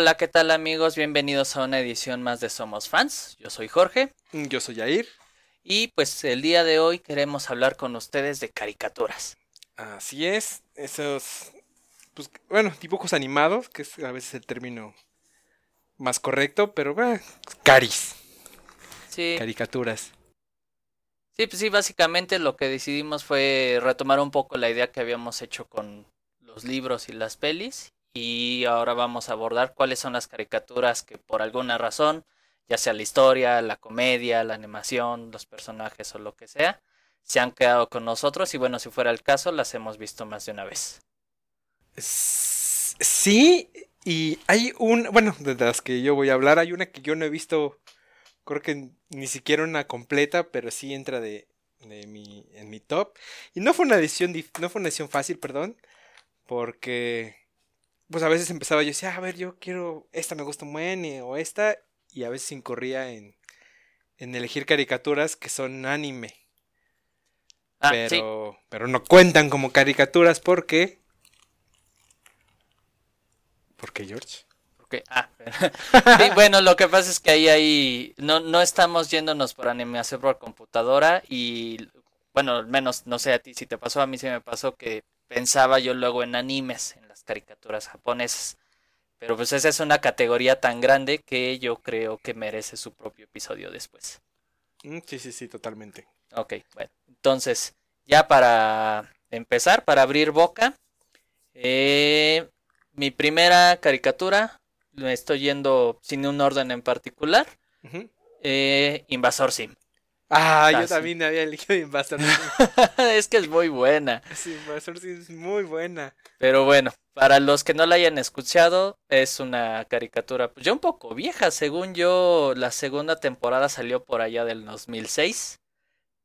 Hola, ¿qué tal amigos? Bienvenidos a una edición más de Somos Fans. Yo soy Jorge. Yo soy Jair. Y pues el día de hoy queremos hablar con ustedes de caricaturas. Así es, esos, pues, bueno, dibujos animados, que es a veces el término más correcto, pero bueno, caris. Sí. Caricaturas. Sí, pues sí, básicamente lo que decidimos fue retomar un poco la idea que habíamos hecho con los libros y las pelis y ahora vamos a abordar cuáles son las caricaturas que por alguna razón, ya sea la historia, la comedia, la animación, los personajes o lo que sea, se han quedado con nosotros y bueno, si fuera el caso, las hemos visto más de una vez. Sí, y hay un, bueno, de las que yo voy a hablar, hay una que yo no he visto creo que ni siquiera una completa, pero sí entra de, de mi, en mi top. Y no fue una decisión, no fue una fácil, perdón, porque pues a veces empezaba yo decía, a ver, yo quiero, esta me gusta muy bien, o esta, y a veces incurría en, en elegir caricaturas que son anime. Ah, pero, pero no cuentan como caricaturas porque... ¿Por qué, George? Ah, bueno, lo que pasa es que ahí, ahí no, no estamos yéndonos por animación por computadora y, bueno, al menos no sé a ti si te pasó, a mí sí me pasó que pensaba yo luego en animes, en caricaturas japonesas. Pero pues esa es una categoría tan grande que yo creo que merece su propio episodio después. Mm, sí, sí, sí, totalmente. Ok, bueno, entonces, ya para empezar, para abrir boca, eh, mi primera caricatura me estoy yendo sin un orden en particular. Eh, Invasor Sim. Ah, yo también había elegido Invasor Sim. es que es muy buena. Sí, Invasor Sim es muy buena. Pero bueno, para los que no la hayan escuchado, es una caricatura pues ya un poco vieja. Según yo, la segunda temporada salió por allá del 2006.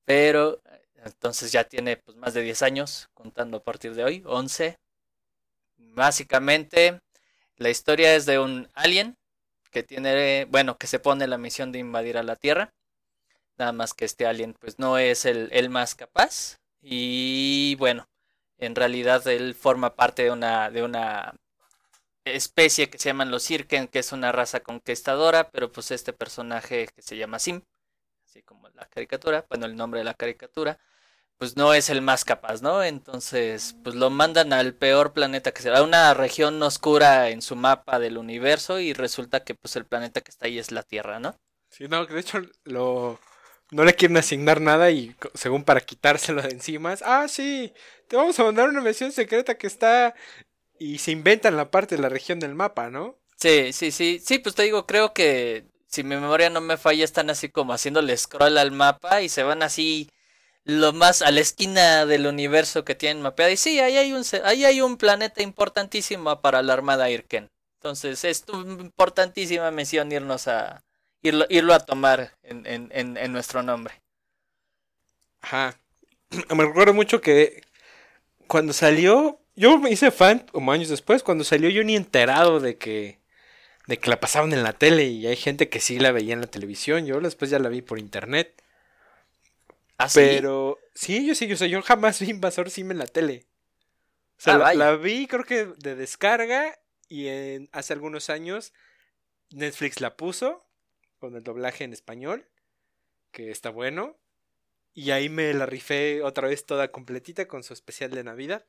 Pero entonces ya tiene pues más de 10 años, contando a partir de hoy, 11. Básicamente la historia es de un alien que tiene, bueno, que se pone la misión de invadir a la Tierra. Nada más que este alien pues no es el, el más capaz. Y bueno, en realidad él forma parte de una, de una especie que se llaman los Sirken, que es una raza conquistadora, pero pues este personaje que se llama Sim, así como la caricatura, bueno, el nombre de la caricatura, pues no es el más capaz, ¿no? Entonces, pues lo mandan al peor planeta que será, una región oscura en su mapa del universo y resulta que pues el planeta que está ahí es la Tierra, ¿no? Sí, no, de hecho lo no le quieren asignar nada y según para quitárselo de encima, ah, sí, te vamos a mandar una misión secreta que está y se inventan la parte de la región del mapa, ¿no? Sí, sí, sí, sí, pues te digo, creo que si mi memoria no me falla, están así como haciéndole scroll al mapa y se van así lo más a la esquina del universo que tienen mapeado. Y sí, ahí hay un, ahí hay un planeta importantísimo para la Armada Irken. Entonces es importantísima misión irnos a irlo, irlo a tomar en, en, en, nuestro nombre. Ajá. Me recuerdo mucho que cuando salió, yo me hice fan como años después, cuando salió yo ni enterado de que de que la pasaban en la tele y hay gente que sí la veía en la televisión, yo después ya la vi por internet. ¿Ah, Pero sí, yo sí, yo, yo jamás vi Invasor Sim en la tele. O sea, ah, la, vi creo que de descarga y en, hace algunos años Netflix la puso con el doblaje en español, que está bueno. Y ahí me la rifé otra vez toda completita con su especial de Navidad.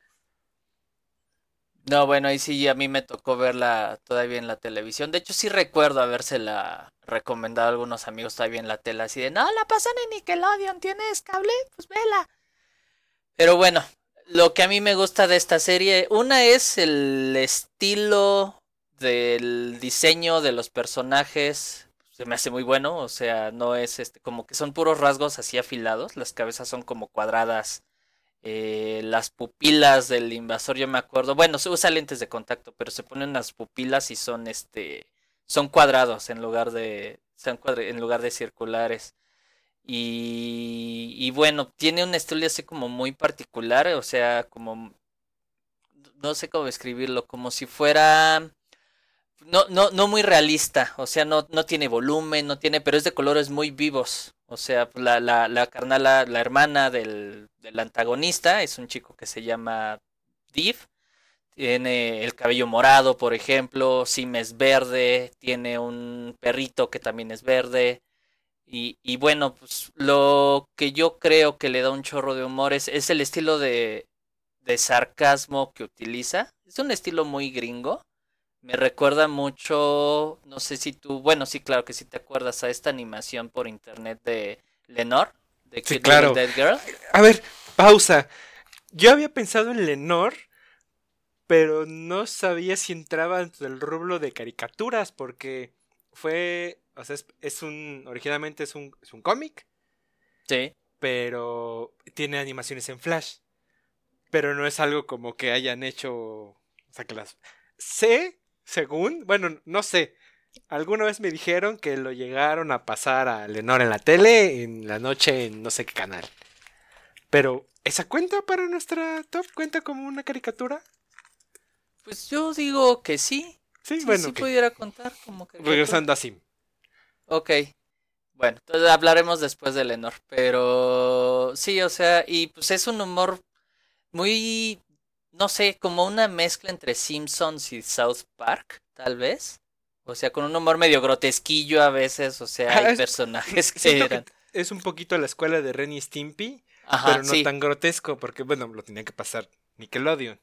No, bueno, ahí sí a mí me tocó verla todavía en la televisión. De hecho, sí recuerdo habérsela recomendado a algunos amigos todavía en la tele, así de, no, la pasan en Nickelodeon, ¿tienes cable? Pues vela. Pero bueno, lo que a mí me gusta de esta serie, una es el estilo del diseño de los personajes, se me hace muy bueno, o sea, no es este, como que son puros rasgos así afilados, las cabezas son como cuadradas eh, las pupilas del invasor, yo me acuerdo. Bueno, se usa lentes de contacto, pero se ponen las pupilas y son este son cuadrados en lugar de en lugar de circulares. Y, y bueno, tiene un estilo así como muy particular, o sea, como no sé cómo describirlo, como si fuera no, no, no muy realista, o sea, no, no tiene volumen, no tiene, pero es de colores muy vivos. O sea, la, la, la carnala, la hermana del, del, antagonista es un chico que se llama Div. tiene el cabello morado, por ejemplo, Sim es verde, tiene un perrito que también es verde. Y, y bueno, pues lo que yo creo que le da un chorro de humor es, es el estilo de, de sarcasmo que utiliza. Es un estilo muy gringo. Me recuerda mucho, no sé si tú, bueno, sí, claro que sí te acuerdas a esta animación por internet de Lenore, de Sí, Cute claro. Dead Girl. A ver, pausa. Yo había pensado en Lenore, pero no sabía si entraba dentro del rublo de caricaturas, porque fue, o sea, es, es un, originalmente es un, es un cómic, Sí. pero tiene animaciones en Flash. Pero no es algo como que hayan hecho, o sea, que las... Sé, según, bueno, no sé. Alguna vez me dijeron que lo llegaron a pasar a Lenore en la tele, en la noche, en no sé qué canal. Pero, ¿esa cuenta para nuestra top? ¿Cuenta como una caricatura? Pues yo digo que sí. Sí, Sí, bueno, sí ok. pudiera contar como que. regresando a Sim. Ok. Bueno, entonces hablaremos después de Lenor. Pero sí, o sea, y pues es un humor muy, no sé, como una mezcla entre Simpsons y South Park, tal vez. O sea, con un humor medio grotesquillo a veces, o sea, Ah, hay es- personajes que Siento que eran... es un poquito la escuela de Ren y Stimpy, Ajá, pero no sí. tan grotesco, porque bueno, lo tenía que pasar Nickelodeon.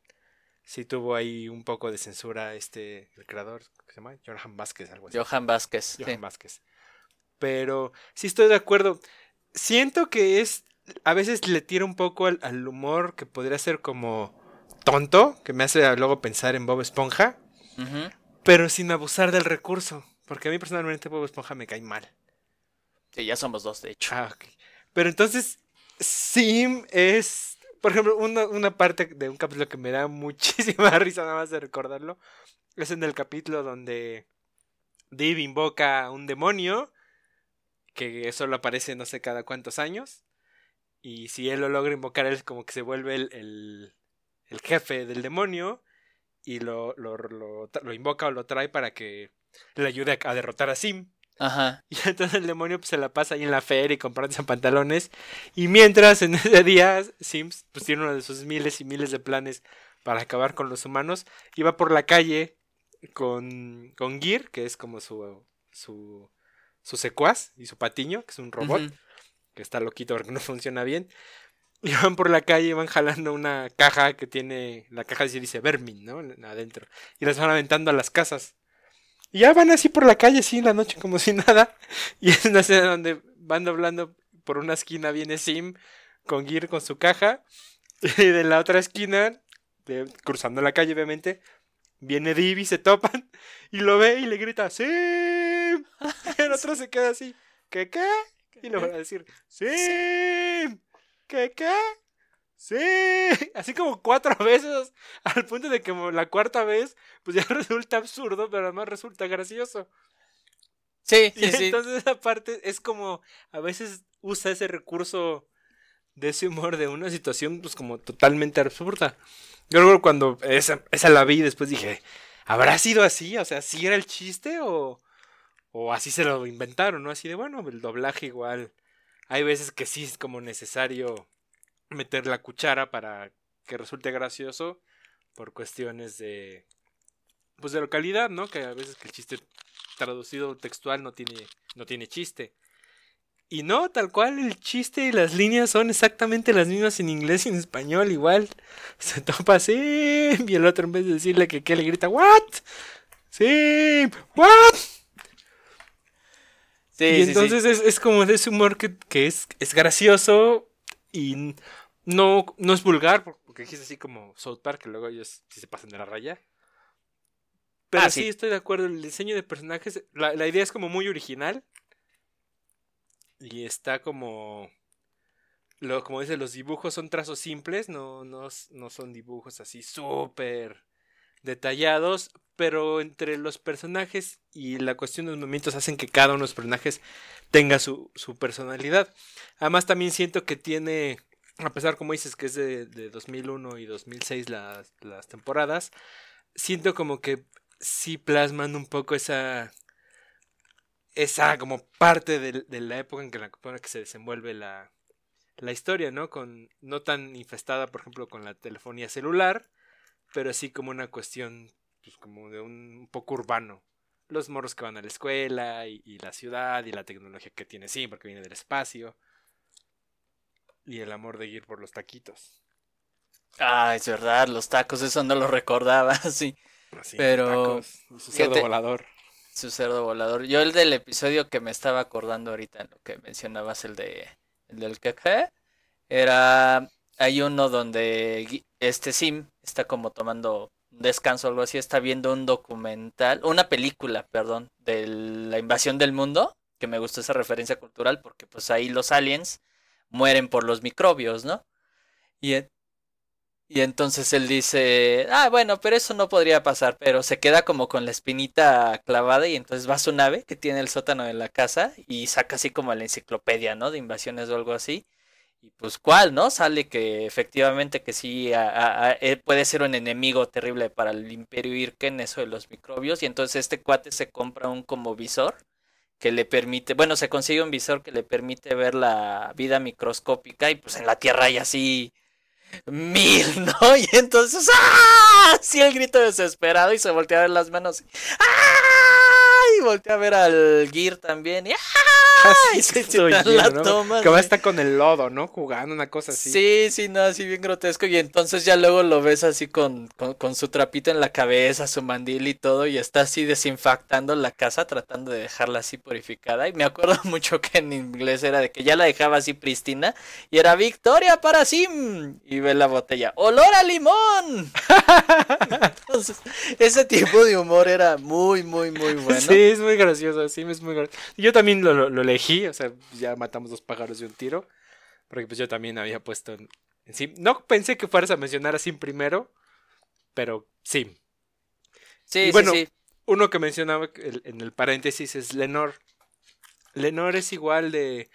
Sí tuvo ahí un poco de censura este, el creador, ¿qué se llama? Johan Vázquez, algo así. Johan Vázquez. sí. Johan Vázquez. Pero sí estoy de acuerdo. Siento que es, a veces le tira un poco al, al humor que podría ser como tonto, que me hace luego pensar en Bob Esponja, pero sin abusar del recurso, porque a mí personalmente Bob Esponja me cae mal. Sí, ya somos dos, de hecho. Ah, ok. Pero entonces, Sim es, por ejemplo, una, una parte de un capítulo que me da muchísima risa nada más de recordarlo. Es en el capítulo donde Dave invoca a un demonio que solo aparece no sé cada cuántos años. Y si él lo logra invocar, él como que se vuelve el, el, el jefe del demonio y lo, lo, lo, lo invoca o lo trae para que le ayude a, a derrotar a Sim. Ajá. Y entonces el demonio pues, se la pasa ahí en la feria y comprándose pantalones. Y mientras en ese día Sims pues tiene uno de sus miles y miles de planes para acabar con los humanos. Iba por la calle con, con Gear, que es como su, su, su secuaz, y su patiño, que es un robot, que está loquito porque no funciona bien. Y van por la calle y van jalando una caja que tiene, la caja dice, dice Vermin, ¿no? Adentro. Y las van aventando a las casas. Y ya van así por la calle, así en la noche, como si nada. Y es una escena donde van doblando por una esquina, viene Sim con Gear con su caja. Y de la otra esquina, cruzando la calle, obviamente, viene Divi, se topan. Y lo ve y le grita, ¡Sim! Y el otro se queda así, ¿qué qué? Y le va a decir, ¡Sim! ¿Qué qué? Sí, así como cuatro veces, al punto de que la cuarta vez, pues ya resulta absurdo, pero además resulta gracioso. Sí, Y sí. entonces esa parte es como, a veces usa ese recurso de ese humor de una situación pues como totalmente absurda. Yo recuerdo cuando esa, esa la vi y después dije, ¿habrá sido así? O sea, ¿sí era el chiste o, o así se lo inventaron? ¿No? Así de, bueno, el doblaje igual. Hay veces que sí es como necesario meter la cuchara para que resulte gracioso por cuestiones de pues de localidad, ¿no? Que a veces que el chiste traducido textual no tiene no tiene chiste. Y no, tal cual el chiste y las líneas son exactamente las mismas en inglés y en español igual. Se topa así y el otro en vez de decirle que qué le grita "What?" Sí, "What?" Sí, y sí, sí. entonces Es, es como de ese humor que, que es, es gracioso y no, no es vulgar, por- porque dijiste así como South Park, que luego ellos se pasan de la raya. Pero Ah, sí. estoy de acuerdo, el diseño de personajes, la, la idea es como muy original. Y está como... Lo, como dice, los dibujos son trazos simples, no, no, no son dibujos así súper detallados, pero entre los personajes y la cuestión de los movimientos hacen que cada uno de los personajes tenga su, personalidad. Además también siento que tiene, a pesar como dices que es de, de 2001 y 2006 las, las temporadas, siento como que sí plasman un poco esa esa como parte de, de la época en que, la, en que se desenvuelve la, la historia, ¿no? Con no tan infestada, por ejemplo, con la telefonía celular, pero así como una cuestión, pues como de un, un poco urbano. Los morros que van a la escuela y, y la ciudad y la tecnología que tiene sí, porque viene del espacio. Y el amor de ir por los taquitos. Ah, es verdad, los tacos, eso no lo recordaba, sí. Así, Pero, tacos su cerdo volador. Su cerdo volador. Yo el del episodio que me estaba acordando ahorita, en lo que mencionabas, el de el del que era hay uno donde este Sim está como tomando descanso o algo así, está viendo un documental, una película, perdón, de la invasión del mundo, que me gustó esa referencia cultural porque pues ahí los aliens mueren por los microbios, ¿no? Y, y entonces él dice, ah, bueno, pero eso no podría pasar, pero se queda como con la espinita clavada y entonces va a su nave que tiene el sótano de la casa y saca así como la enciclopedia, ¿no? De invasiones o algo así. Y pues cuál, ¿no? Sale que efectivamente que sí a- eh, puede ser un enemigo terrible para el Imperio Irken, eso de los microbios. Y entonces este cuate se compra un como visor que le permite, bueno, se consigue un visor que le permite ver la vida microscópica y pues en la Tierra hay así mil, ¿no? Y entonces, ¡ah! Sí, el grito desesperado y se voltea a ver las manos. ¡Ah! Y voltea a ver al Gear también. Y, ¡ah! Así Que va a estar con el lodo, ¿no? Jugando una cosa así. Sí, sí, no, así bien grotesco. Y entonces ya luego lo ves así con, con, con su trapito en la cabeza, su mandil y todo, y está así desinfectando la casa, tratando de dejarla así purificada. Y me acuerdo mucho que en inglés era de que ya la dejaba así pristina, y era Victoria para Sim. Y ve la botella, ¡Olor a limón! Entonces, ese tipo de humor era muy, muy, muy bueno. Sí, es muy gracioso, sí, es muy gracioso. Yo también lo, lo- lo elegí, o sea, ya matamos dos pájaros de un tiro, porque pues yo también había puesto en, en Sim. No pensé que fueras a mencionar a Sim primero, pero Sim. Sí, Y sí, bueno, sí. Uno que mencionaba en el paréntesis es Lenor. Lenor es igual de...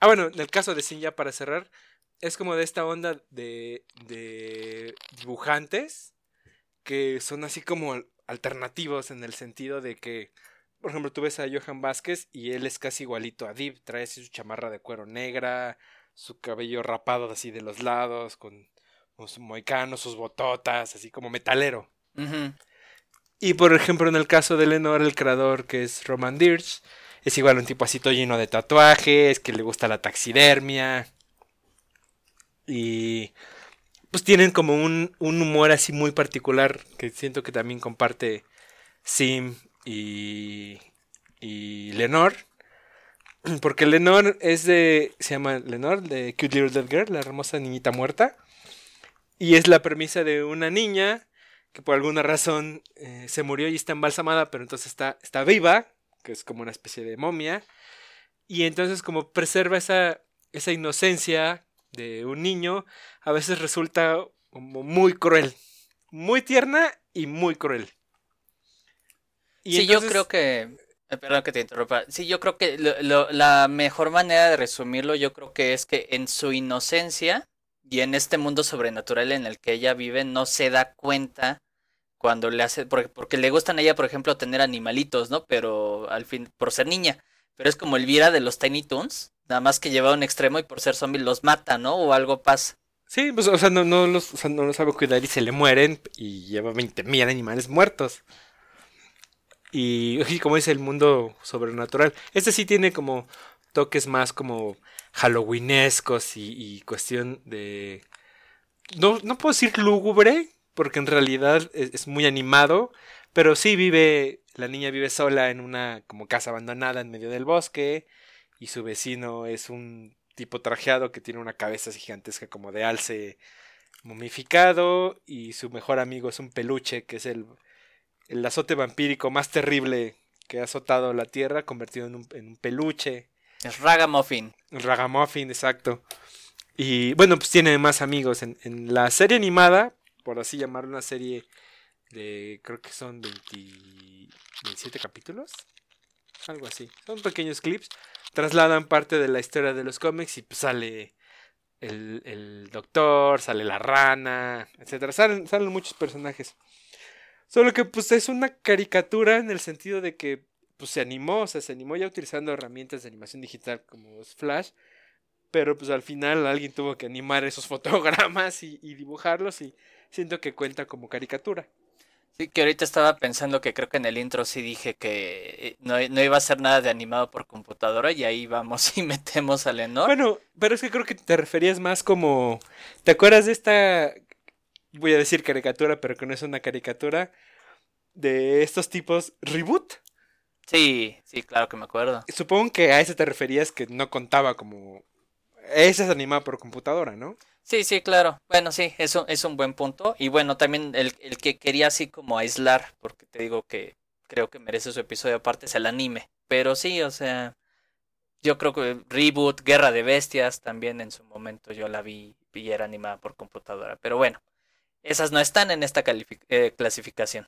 Ah, bueno, en el caso de Sim, ya para cerrar, es como de esta onda de, de dibujantes que son así como al- alternativos en el sentido de que, por ejemplo, tú ves a Johan Vázquez y él es casi igualito a Dib, trae así su chamarra de cuero negra, su cabello rapado así de los lados, con, su moicano, sus bototas, así como metalero. Y por ejemplo, en el caso de Lenore, el creador que es Roman Dirch, es igual un tipo así todo lleno de tatuajes, que le gusta la taxidermia. Y pues tienen como un, un humor así muy particular que siento que también comparte Sim y, y Lenore. Porque Lenore es de. Se llama Lenore, de Cute Little Dead Girl, la hermosa niñita muerta. Y es la premisa de una niña que por alguna razón eh, se murió y está embalsamada, pero entonces está, está viva, que es como una especie de momia. Y entonces como preserva esa, esa inocencia de un niño, a veces resulta como muy cruel. Muy tierna y muy cruel. Y sí, yo creo que... Perdón que te interrumpa. Sí, yo creo que lo- lo- la mejor manera de resumirlo, yo creo que es que en su inocencia y en este mundo sobrenatural en el que ella vive, no se da cuenta cuando le hace, porque, porque le gustan a ella, por ejemplo, tener animalitos, ¿no? Pero al fin, por ser niña. Pero es como Elvira de los Tiny Toons, nada más que lleva a un extremo y por ser zombie los mata, ¿no? O algo pasa. Sí, pues, o sea, no, no los, o sea, no los sabe cuidar y se le mueren y lleva 20.000 animales muertos. Y como dice el mundo sobrenatural, este sí tiene como toques más como halloweenescos y, cuestión de... No, no puedo decir lúgubre, porque en realidad es, es muy animado, pero sí vive, la niña vive sola en una como casa abandonada en medio del bosque y su vecino es un tipo trajeado que tiene una cabeza gigantesca como de alce momificado y su mejor amigo es un peluche que es el, el azote vampírico más terrible que ha azotado la tierra convertido en un, en un peluche. Es Ragamuffin. Ragamuffin, exacto. Y bueno, pues tiene más amigos. En, en la serie animada, por así llamar una serie de, creo que son 20 27 capítulos. Algo así. Son pequeños clips. Trasladan parte de la historia de los cómics y pues sale el, el doctor, sale la rana, etcétera. Salen, salen muchos personajes. Solo que pues es una caricatura en el sentido de que pues se animó, o sea, se animó ya utilizando herramientas de animación digital como Flash, pero pues al final alguien tuvo que animar esos fotogramas y, y dibujarlos y siento que cuenta como caricatura. Sí, que ahorita estaba pensando que creo que en el intro sí dije que eh, no, no iba a ser nada de animado por computadora y ahí vamos y metemos a Lenor. Bueno, pero es que creo que te referías más como... ¿Te acuerdas de esta... Voy a decir caricatura, pero que no es una caricatura. De estos tipos reboot. Sí, sí, claro que me acuerdo. Supongo que a ese te referías que no contaba como... Ese es animado por computadora, ¿no? Sí, sí, claro. Bueno, sí, eso es un buen punto. Y bueno, también el, el que quería así como aislar, porque te digo que creo que merece su episodio aparte, es el anime. Pero sí, o sea, yo creo que Reboot, Guerra de Bestias, también en su momento yo la vi y era animada por computadora. Pero bueno, esas no están en esta eh, clasificación.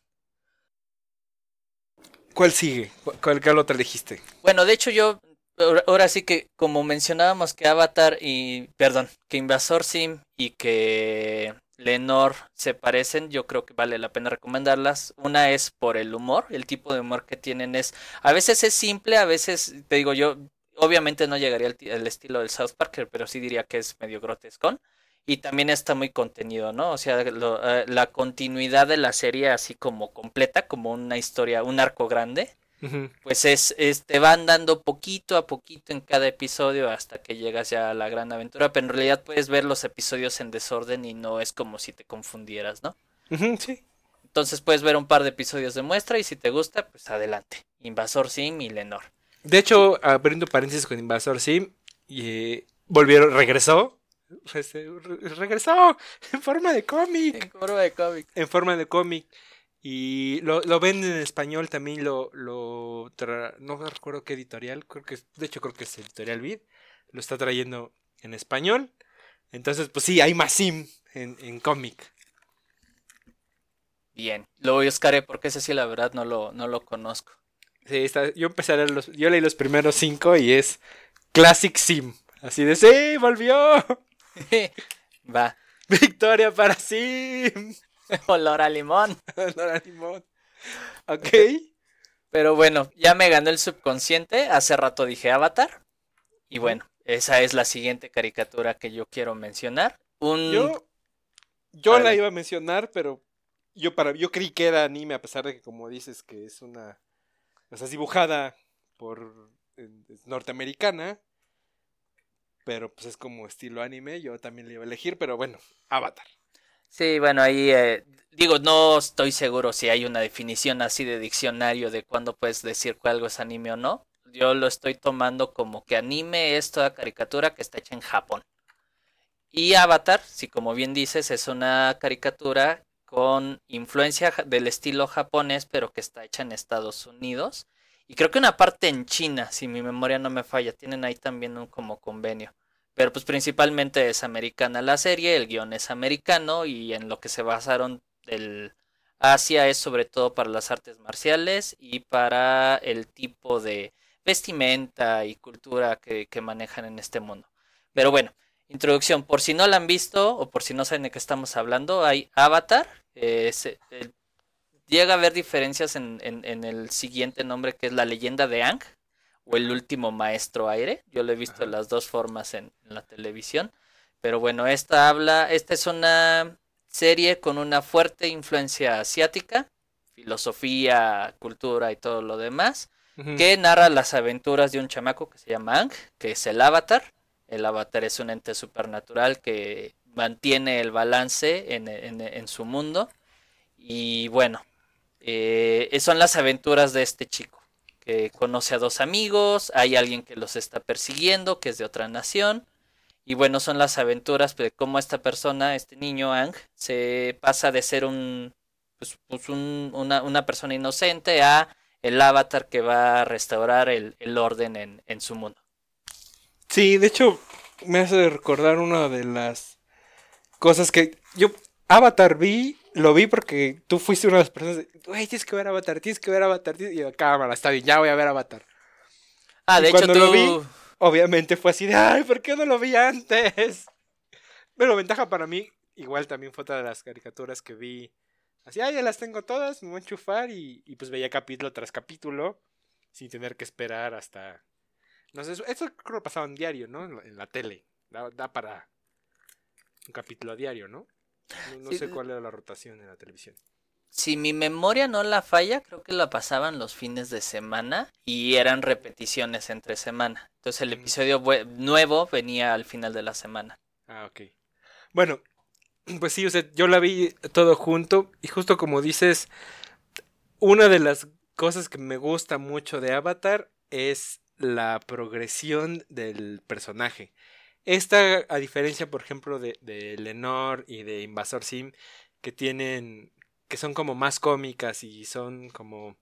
¿Cuál sigue? ¿Cuál, cuál, otra elegiste? Bueno, de hecho yo, ahora sí que como mencionábamos que Avatar y, perdón, que Invasor Sim y que Lenor se parecen, yo creo que vale la pena recomendarlas. Una es por el humor, el tipo de humor que tienen es, a veces es simple, a veces, te digo yo, obviamente no llegaría al, ti- al estilo del South Park, pero sí diría que es medio grotescón. Y también está muy contenido, ¿no? O sea, lo- eh, la continuidad de la serie así como completa, como una historia, un arco grande pues es, es- te van dando poquito a poquito en cada episodio hasta que llegas ya a la gran aventura, pero en realidad puedes ver los episodios en desorden y no es como si te confundieras, ¿no? Sí. Entonces puedes ver un par de episodios de muestra y si te gusta, pues adelante. Invasor Sim y Lenor. De hecho, abriendo paréntesis con Invasor Sim, y, eh, volvieron, regresó. Este, re- regresó en forma de cómic. En forma de cómic. En forma de cómic. Y lo, lo venden en español también, lo, lo tra- no recuerdo qué editorial, creo que de hecho creo que es Editorial Vid, lo está trayendo en español. Entonces, pues sí, hay más sim en, en cómic. Bien, lo buscaré porque ese sí la verdad no lo, no lo conozco. Sí, está, yo empecé a leer los, yo leí los primeros cinco y es Classic Sim. Así de, sí, volvió. Va. Victoria para Sim. Olor a limón. Dora Limón. Ok. Pero bueno, ya me ganó el subconsciente. Hace rato dije Avatar. Y bueno, esa es la siguiente caricatura que yo quiero mencionar. Un... Yo, yo la iba a mencionar, pero yo para yo creí que era anime, a pesar de que como dices que es una, o sea, es dibujada por es norteamericana, pero pues es como estilo anime, yo también le iba a elegir, pero bueno, Avatar. Sí, bueno, ahí eh, digo, no estoy seguro si hay una definición así de diccionario de cuándo puedes decir que algo es anime o no. Yo lo estoy tomando como que anime es toda caricatura que está hecha en Japón. Y Avatar, si como bien dices, es una caricatura con influencia del estilo japonés, pero que está hecha en Estados Unidos. Y creo que una parte en China, si mi memoria no me falla, tienen ahí también un como convenio. Pero pues principalmente es americana la serie, el guion es americano y en lo que se basaron del Asia es sobre todo para las artes marciales y para el tipo de vestimenta y cultura que, manejan en este mundo. Pero bueno, introducción, por si no la han visto o por si no saben de qué estamos hablando, hay Avatar. se- el- llega a haber diferencias en, en- en el siguiente nombre que es la leyenda de Aang o el último maestro aire. Yo lo he visto de las dos formas en, en la televisión. Pero bueno, esta habla, esta es una serie con una fuerte influencia asiática, filosofía, cultura y todo lo demás, que narra las aventuras de un chamaco que se llama Aang, que es el avatar. El avatar es un ente supernatural que mantiene el balance en, en- en su mundo. Y bueno, eh, son las aventuras de este chico, que conoce a dos amigos, hay alguien que los está persiguiendo, que es de otra nación. Y bueno, son las aventuras de cómo esta persona, este niño Ang, se pasa de ser un, pues, pues un- una, una persona inocente a el avatar que va a restaurar el, el orden en, en su mundo. Sí, de hecho, me hace recordar una de las cosas que yo Avatar vi, lo vi porque tú fuiste una de las personas de, güey, tienes que ver Avatar, tienes que ver Avatar, tienes-". y yo, cámara, está bien, ya voy a ver Avatar. Ah, Y de hecho cuando lo tú... vi- Obviamente fue así de, ay, ¿por qué no lo vi antes? Pero ventaja para mí, igual también fue otra de las caricaturas que vi. Así, ah, ya las tengo todas, me voy a enchufar y, y pues veía capítulo tras capítulo, sin tener que esperar hasta... No sé, eso, eso creo que pasaba en diario, ¿no? En la, en la tele. Da, da para un capítulo a diario, ¿no? No, sé cuál era la rotación en la televisión. Si mi memoria no la falla, creo que la pasaban los fines de semana y eran repeticiones entre semana. Entonces el episodio nuevo venía al final de la semana. Ah, ok. Bueno, pues sí, yo la vi todo junto y justo como dices, una de las cosas que me gusta mucho de Avatar es la progresión del personaje. Esta, a diferencia, por ejemplo, de, de Lenore y de Invasor Sim, que tienen, que son como más cómicas y son como,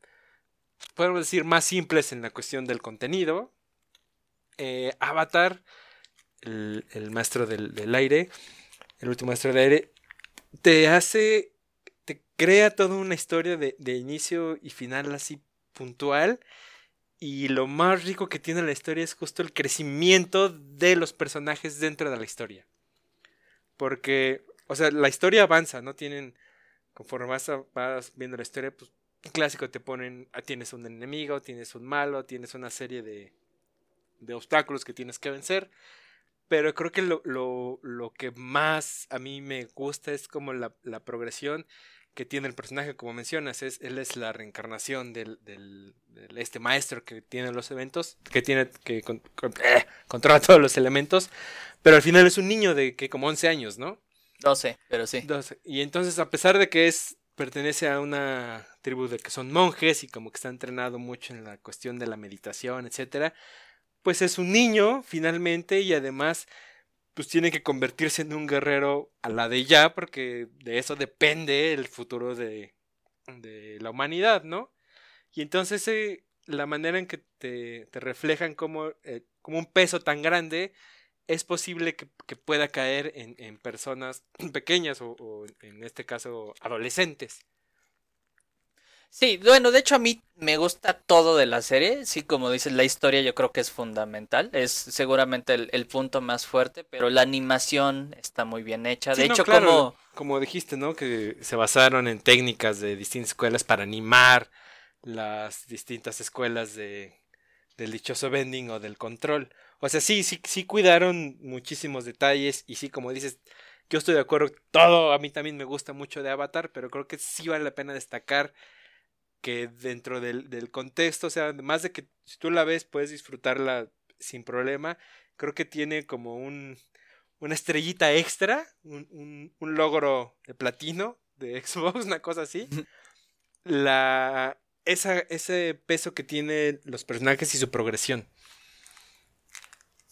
podemos decir, más simples en la cuestión del contenido. Eh, Avatar, el, maestro del, del, aire, el último maestro del aire, te hace, te crea toda una historia de, de inicio y final así puntual y lo más rico que tiene la historia es justo el crecimiento de los personajes dentro de la historia. Porque, o sea, la historia avanza, ¿no? Tienen, conforme vas, viendo la historia, pues, clásico te ponen, ah, tienes un enemigo, tienes un malo, tienes una serie de, de obstáculos que tienes que vencer. Pero creo que lo, lo, lo, que más a mí me gusta es como la, la progresión que tiene el personaje, como mencionas, es, él es la reencarnación del, del, este maestro que tiene los eventos, que tiene que eh, controla todos los elementos, pero al final es un niño de que como 11 años, ¿no? 12, pero sí. 12. Y entonces a pesar de que es pertenece a una tribu de que son monjes y como que está entrenado mucho en la cuestión de la meditación, etcétera, pues es un niño finalmente y además pues tiene que convertirse en un guerrero a la de ya, porque de eso depende el futuro de, de la humanidad, ¿no? Y entonces eh, la manera en que te, te reflejan como, eh, como, un peso tan grande es posible que, que pueda caer en, en personas pequeñas o, o, en este caso adolescentes. Sí, bueno, de hecho a mí me gusta todo de la serie. Sí, como dices, la historia yo creo que es fundamental. Es seguramente el, punto más fuerte, pero la animación está muy bien hecha. de hecho, como... Como dijiste, ¿no? Que se basaron en técnicas de distintas escuelas para animar las distintas escuelas de, del dichoso vending o del control. O sea, sí, sí, sí cuidaron muchísimos detalles y sí, como dices, yo estoy de acuerdo, todo a mí también me gusta mucho de Avatar, pero creo que sí vale la pena destacar que dentro del, del, contexto, o sea, además de que si tú la ves puedes disfrutarla sin problema, creo que tiene como un, una estrellita extra, un, un, un logro de platino de Xbox, una cosa así. La, esa, ese peso que tienen los personajes y su progresión.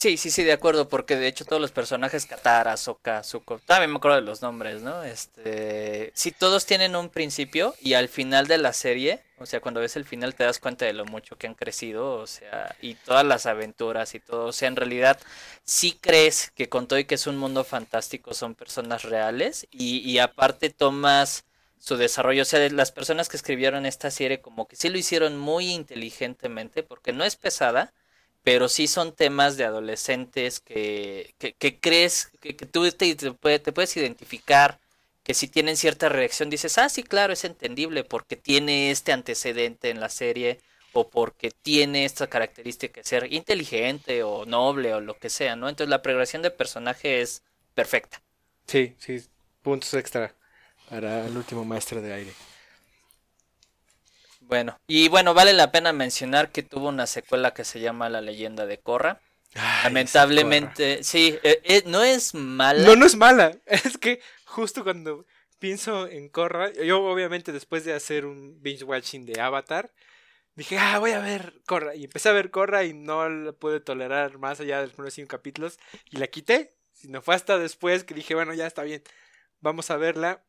Sí, sí, sí, de acuerdo, porque de hecho todos los personajes, Katara, Sokka, Zuko, también me acuerdo de los nombres, ¿no? Este, sí, todos tienen un principio y al final de la serie, o sea, cuando ves el final te das cuenta de lo mucho que han crecido, o sea, y todas las aventuras y todo, o sea, en realidad sí crees que con todo y que es un mundo fantástico son personas reales y, y aparte tomas su desarrollo, o sea, las personas que escribieron esta serie como que sí lo hicieron muy inteligentemente porque no es pesada pero sí son temas de adolescentes que, que, crees que, tú te, te, puedes identificar, que si tienen cierta reacción dices, ah, sí, claro, es entendible porque tiene este antecedente en la serie o porque tiene esta característica de ser inteligente o noble o lo que sea, ¿no? Entonces la progresión de personaje es perfecta. Sí, sí, puntos extra para el último maestro de aire. Bueno, y bueno, vale la pena mencionar que tuvo una secuela que se llama La leyenda de Korra. Lamentablemente, sí, eh, eh, no es mala. No, no es mala. Es que justo cuando pienso en Korra, yo obviamente después de hacer un binge watching de Avatar, dije, ah, voy a ver Korra. Y empecé a ver Korra y no la pude tolerar más allá de los primeros cinco capítulos. Y la quité. no fue hasta después que dije, bueno, ya está bien. Vamos a verla.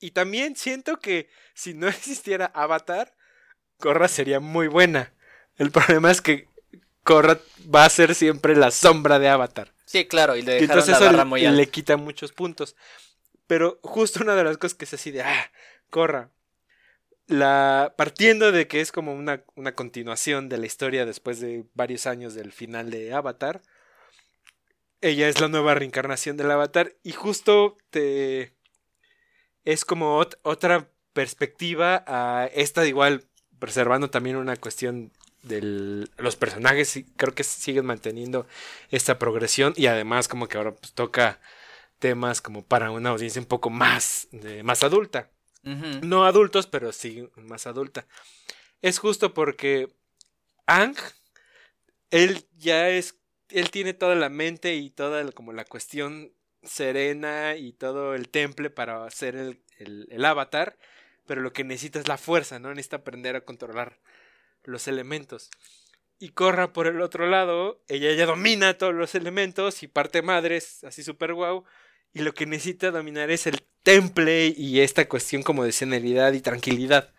Y también siento que si no existiera Avatar, Korra sería muy buena. El problema es que Korra va a ser siempre la sombra de Avatar. Sí, claro, y le dejaron Entonces la muy le quita muchos puntos. Pero justo una de las cosas que es así de, ah, Korra. La, partiendo de que es como una, una continuación de la historia después de varios años del final de Avatar, ella es la nueva reencarnación del Avatar y justo te, es como otra perspectiva a esta igual preservando también una cuestión de los personajes creo que siguen manteniendo esta progresión y además como que ahora pues toca temas como para una audiencia un poco más, de, más adulta. No adultos, pero sí más adulta. Es justo porque Ang, él ya es, él tiene toda la mente y toda como la cuestión serena y todo el temple para hacer el, el- avatar, pero lo que necesita es la fuerza, ¿no? Necesita aprender a controlar los elementos. Y Corra por el otro lado, ella ya domina todos los elementos y parte madres, así super guau. Y lo que necesita dominar es el temple y esta cuestión como de serenidad y tranquilidad.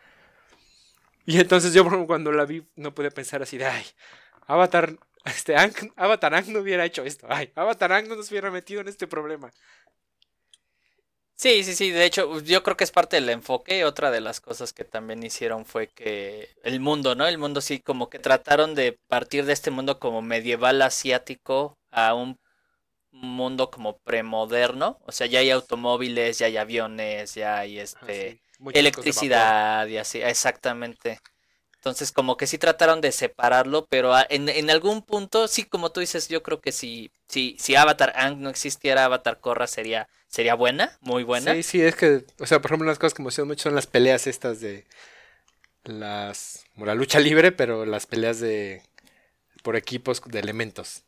Y entonces yo cuando la vi no pude pensar así de, ay, Avatar, este, Avatar Aang no hubiera hecho esto, ay, Avatar Aang no nos hubiera metido en este problema. Sí, sí, sí, de hecho, yo creo que es parte del enfoque. Otra de las cosas que también hicieron fue que el mundo, ¿no? El mundo sí, como que trataron de partir de este mundo como medieval asiático a un mundo como premoderno. O sea, ya hay automóviles, ya hay aviones, ya hay este cosas de vapor. electricidad y así, exactamente. Entonces, como que sí trataron de separarlo, pero a- en, algún punto, sí, como tú dices, yo creo que si, si, si Avatar Aang no existiera, Avatar Korra sería, sería buena, muy buena. Sí, sí, es que, o sea, por ejemplo, las cosas que me emocionan mucho son las peleas estas de las, la lucha libre, pero las peleas de, por equipos de elementos.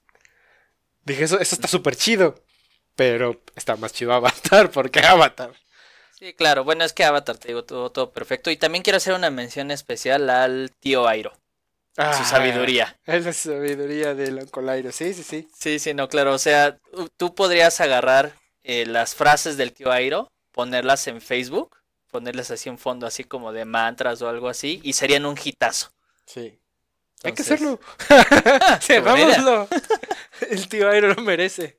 Dije, eso, eso está súper chido, pero está más chido Avatar, porque Avatar. Sí, claro, bueno, es que Avatar, te digo, todo, todo perfecto. Y también quiero hacer una mención especial al tío Airo, su Ah, sabiduría. Es la sabiduría del Uncle Airo, sí, sí, sí. Sí, sí, no, claro, o sea, tú- podrías agarrar eh, las frases del tío Airo, ponerlas en Facebook, ponerles así un fondo así como de mantras o algo así, y serían un hitazo. Sí. Hay que hacerlo. Sí. El tío Airo lo merece.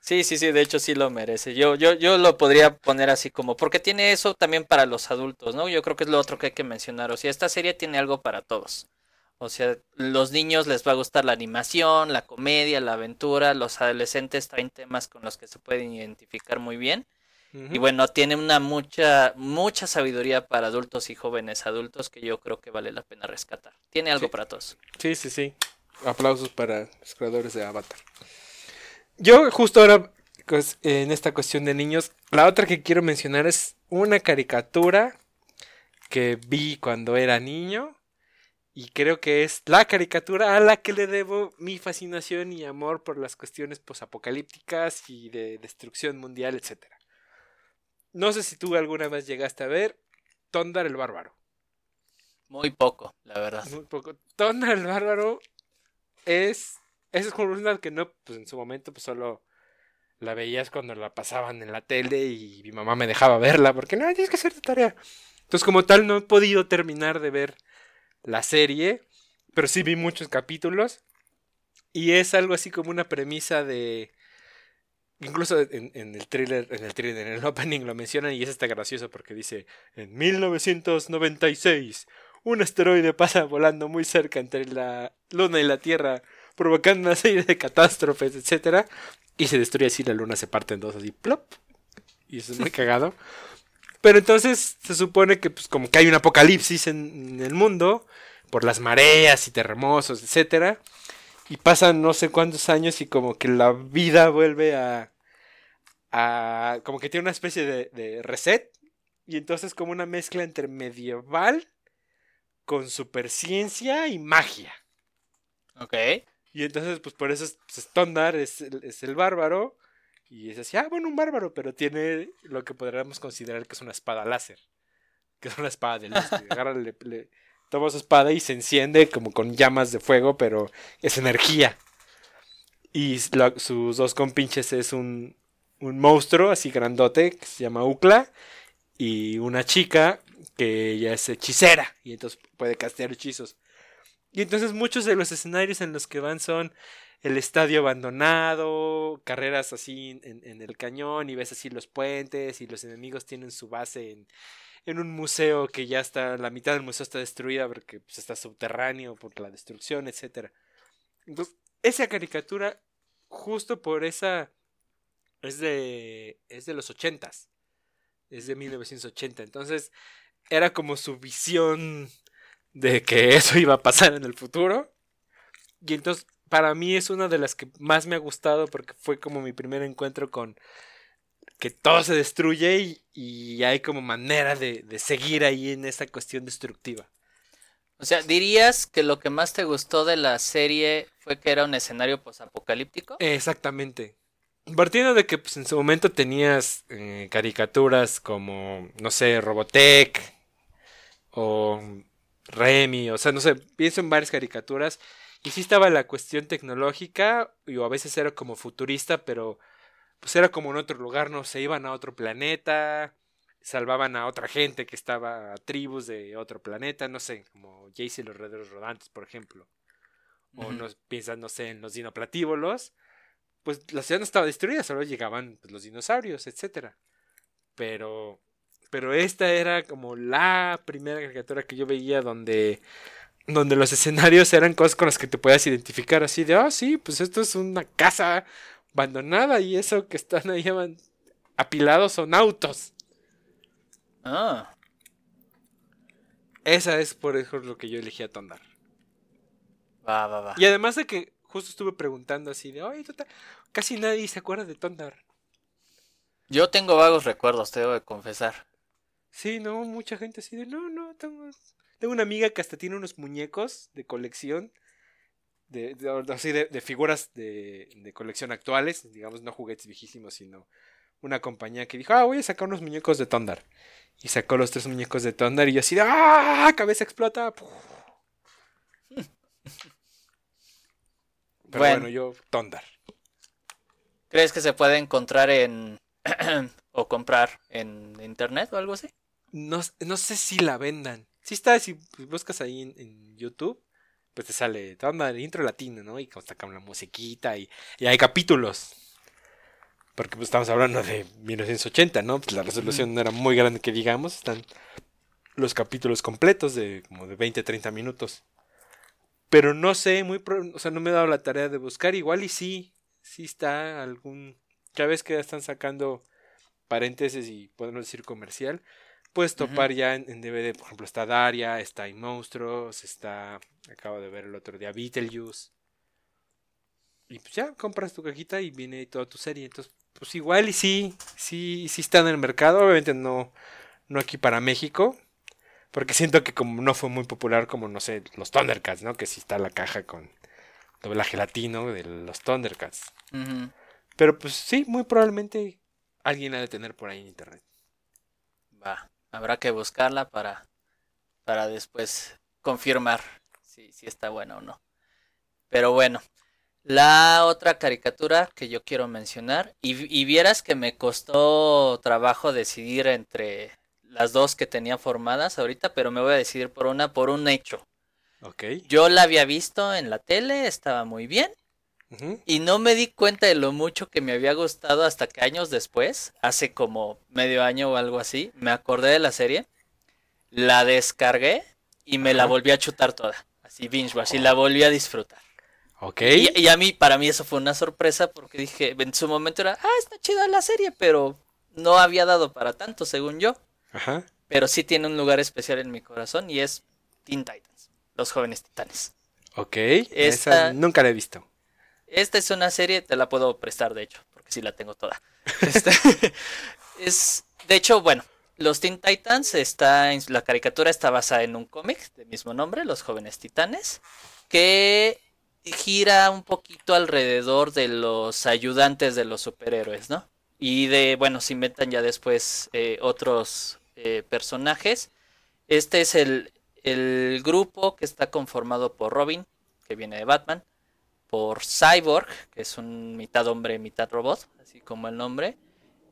Sí, sí, sí, de hecho sí lo merece. Yo, yo, yo lo podría poner así como, porque tiene eso también para los adultos, ¿no? Yo creo que es lo otro que hay que mencionar. O sea, esta serie tiene algo para todos. O sea, los niños les va a gustar la animación, la comedia, la aventura. Los adolescentes traen temas con los que se pueden identificar muy bien. Y bueno, tiene una mucha, mucha sabiduría para adultos y jóvenes adultos que yo creo que vale la pena rescatar. Tiene algo Sí. para todos. Sí, sí, sí. Aplausos para los creadores de Avatar. Yo justo ahora, pues, en esta cuestión de niños, la otra que quiero mencionar es una caricatura que vi cuando era niño y creo que es la caricatura a la que le debo mi fascinación y amor por las cuestiones posapocalípticas y de destrucción mundial, etc. No sé si tú alguna vez llegaste a ver Tondar el Bárbaro. Muy poco, la verdad. Muy poco. Tondar el Bárbaro es. Esa es como una que no, pues en su momento, pues solo la veías cuando la pasaban en la tele y mi mamá me dejaba verla porque no, tienes que hacer tu tarea. Entonces, como tal, no he podido terminar de ver la serie, pero sí vi muchos capítulos y es algo así como una premisa de. Incluso en, en el thriller, en el thriller, en el opening lo mencionan y es hasta gracioso porque dice en 1996 un asteroide pasa volando muy cerca entre la Luna y la Tierra, provocando una serie de catástrofes, etcétera, y se destruye así, la Luna se parte en dos así, plop, y eso es muy cagado. Pero entonces se supone que pues como que hay un apocalipsis en, el mundo por las mareas y terremotos, etcétera, y pasan no sé cuántos años y como que la vida vuelve a a como que tiene una especie de, de reset y entonces como una mezcla entre medieval con superciencia y magia. Ok. Y entonces, pues por eso es, pues, Stondar es, el- es el bárbaro. Y es así, ah, bueno, un bárbaro, pero tiene lo que podríamos considerar que es una espada láser. Que es una espada de luz. que agarra, le- le- toma su espada y se enciende como con llamas de fuego, pero es energía. Y sus dos compinches es un, un monstruo así grandote que se llama Ukla. Y una chica que ella es hechicera. Y entonces puede castear hechizos. Y entonces muchos de los escenarios en los que van son el estadio abandonado, carreras así en, el cañón y ves así los puentes y los enemigos tienen su base en, en un museo que ya está, la mitad del museo está destruida porque pues, está subterráneo por la destrucción, etcétera. Entonces, esa caricatura, justo por esa, es de, es de los ochentas, es de 1980, entonces era como su visión de que eso iba a pasar en el futuro. Y entonces, para mí es una de las que más me ha gustado porque fue como mi primer encuentro con que todo se destruye y, y hay como manera de, de seguir ahí en esa cuestión destructiva. O sea, ¿dirías que lo que más te gustó de la serie fue que era un escenario posapocalíptico? Exactamente. Partiendo de que pues, en su momento tenías eh, caricaturas como, no sé, Robotech o Remy, o sea, no sé, pienso en varias caricaturas y sí estaba la cuestión tecnológica y o a veces era como futurista, pero pues era como en otro lugar, no se iban a otro planeta, salvaban a otra gente que estaba a tribus de otro planeta, no sé, como Jace y los Rederos Rodantes, por ejemplo. O nos piensan, no sé, en los dinoplatívolos, pues la ciudad no estaba destruida, solo llegaban pues, los dinosaurios, etcétera. Pero pero esta era como la primera caricatura que yo veía donde donde los escenarios eran cosas con las que te podías identificar así de, ah, sí, pues esto es una casa abandonada y eso que están ahí apilados son autos. Ah, Esa es por eso lo que yo elegí a Tondar. va, va, va. Y además de que justo estuve preguntando así de, oye, tota- casi nadie se acuerda de Tondar. Yo tengo vagos recuerdos, te debo de confesar. Sí, no, mucha gente así de, no, no, tengo, tengo una amiga que hasta tiene unos muñecos de colección, de, de- así de, de figuras de, de colección actuales, digamos, no juguetes viejísimos, sino una compañía que dijo, ah, voy a sacar unos muñecos de Tondar. Y sacó los tres muñecos de Tondar y yo así de, ah, cabeza explota. Pero Bueno. bueno, yo, Tondar. ¿Crees que se puede encontrar en... o comprar en internet o algo así? No, no sé si la vendan. Si está, si buscas ahí en, en YouTube, pues te sale Tondar, intro latino, ¿no? Y con la musiquita y, y hay capítulos. Porque pues estamos hablando de 1980, ¿no? Pues la resolución no era muy grande que digamos. Están los capítulos completos de como de 20, 30 minutos. Pero no sé, muy pro- o sea, no me he dado la tarea de buscar. Igual y sí, sí está algún... Ya ves que ya están sacando paréntesis y podemos decir comercial. Puedes topar ya en, en DVD, por ejemplo, está Daria, está Hay Monstruos, está... Acabo de ver el otro día Beetlejuice. Y pues ya, compras tu cajita y viene toda tu serie. Entonces, pues igual y sí, sí, sí está en el mercado. Obviamente no, no aquí para México. Porque siento que como no fue muy popular como, no sé, los Thundercats, ¿no? Que sí está la caja con doblaje latino de los Thundercats. Pero pues sí, muy probablemente alguien ha de tener por ahí en internet. Va, habrá que buscarla para, para después confirmar si, si está buena o no. Pero bueno, la otra caricatura que yo quiero mencionar, y, y vieras que me costó trabajo decidir entre las dos que tenía formadas ahorita, pero me voy a decidir por una, por un hecho. Ok. Yo la había visto en la tele, estaba muy bien, Y no me di cuenta de lo mucho que me había gustado hasta que años después, hace como medio año o algo así, me acordé de la serie, la descargué y me la volví a chutar toda. Así binge watch, y la volví a disfrutar. Ok. Y, y a mí, para mí eso fue una sorpresa porque dije, en su momento era, ah, está chida la serie, pero no había dado para tanto, según yo. Ajá. Pero sí tiene un lugar especial en mi corazón y es Teen Titans, los jóvenes titanes. Ok. Esta- Esa nunca la he visto. Esta es una serie, te la puedo prestar de hecho, porque sí la tengo toda. Este, es, de hecho, bueno, los Teen Titans está en, la caricatura está basada en un cómic de mismo nombre, Los jóvenes titanes, que gira un poquito alrededor de los ayudantes de los superhéroes, ¿no? Y de, bueno, se inventan ya después eh, otros eh, personajes. Este es el, el grupo que está conformado por Robin, que viene de Batman, por Cyborg, que es un mitad hombre, mitad robot, así como el nombre.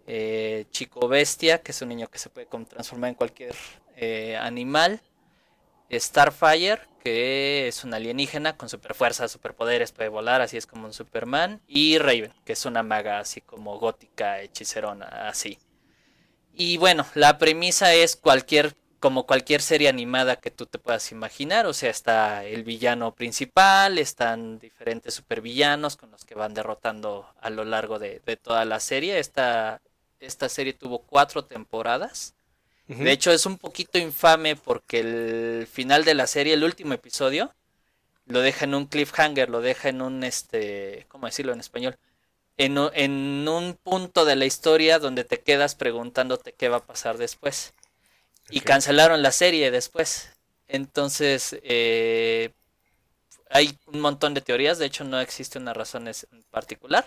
eh, Chico Bestia, que es un niño que se puede transformar en cualquier eh, animal. Starfire, que es un alienígena con super fuerza, superpoderes, puede volar, así es como un Superman. Y Raven, que es una maga así como gótica, hechicerona, así. Y bueno, la premisa es cualquier, como cualquier serie animada que tú te puedas imaginar. O sea, está el villano principal, están diferentes supervillanos con los que van derrotando a lo largo de, de toda la serie. Esta, esta serie tuvo cuatro temporadas. De hecho, es un poquito infame porque el final de la serie, el último episodio, lo deja en un cliffhanger, lo deja en un, este, ¿cómo decirlo en español? en, en, un punto de la historia donde te quedas preguntándote qué va a pasar después. Y cancelaron la serie después. Entonces, eh, hay un montón de teorías, de hecho no existe una razón en particular,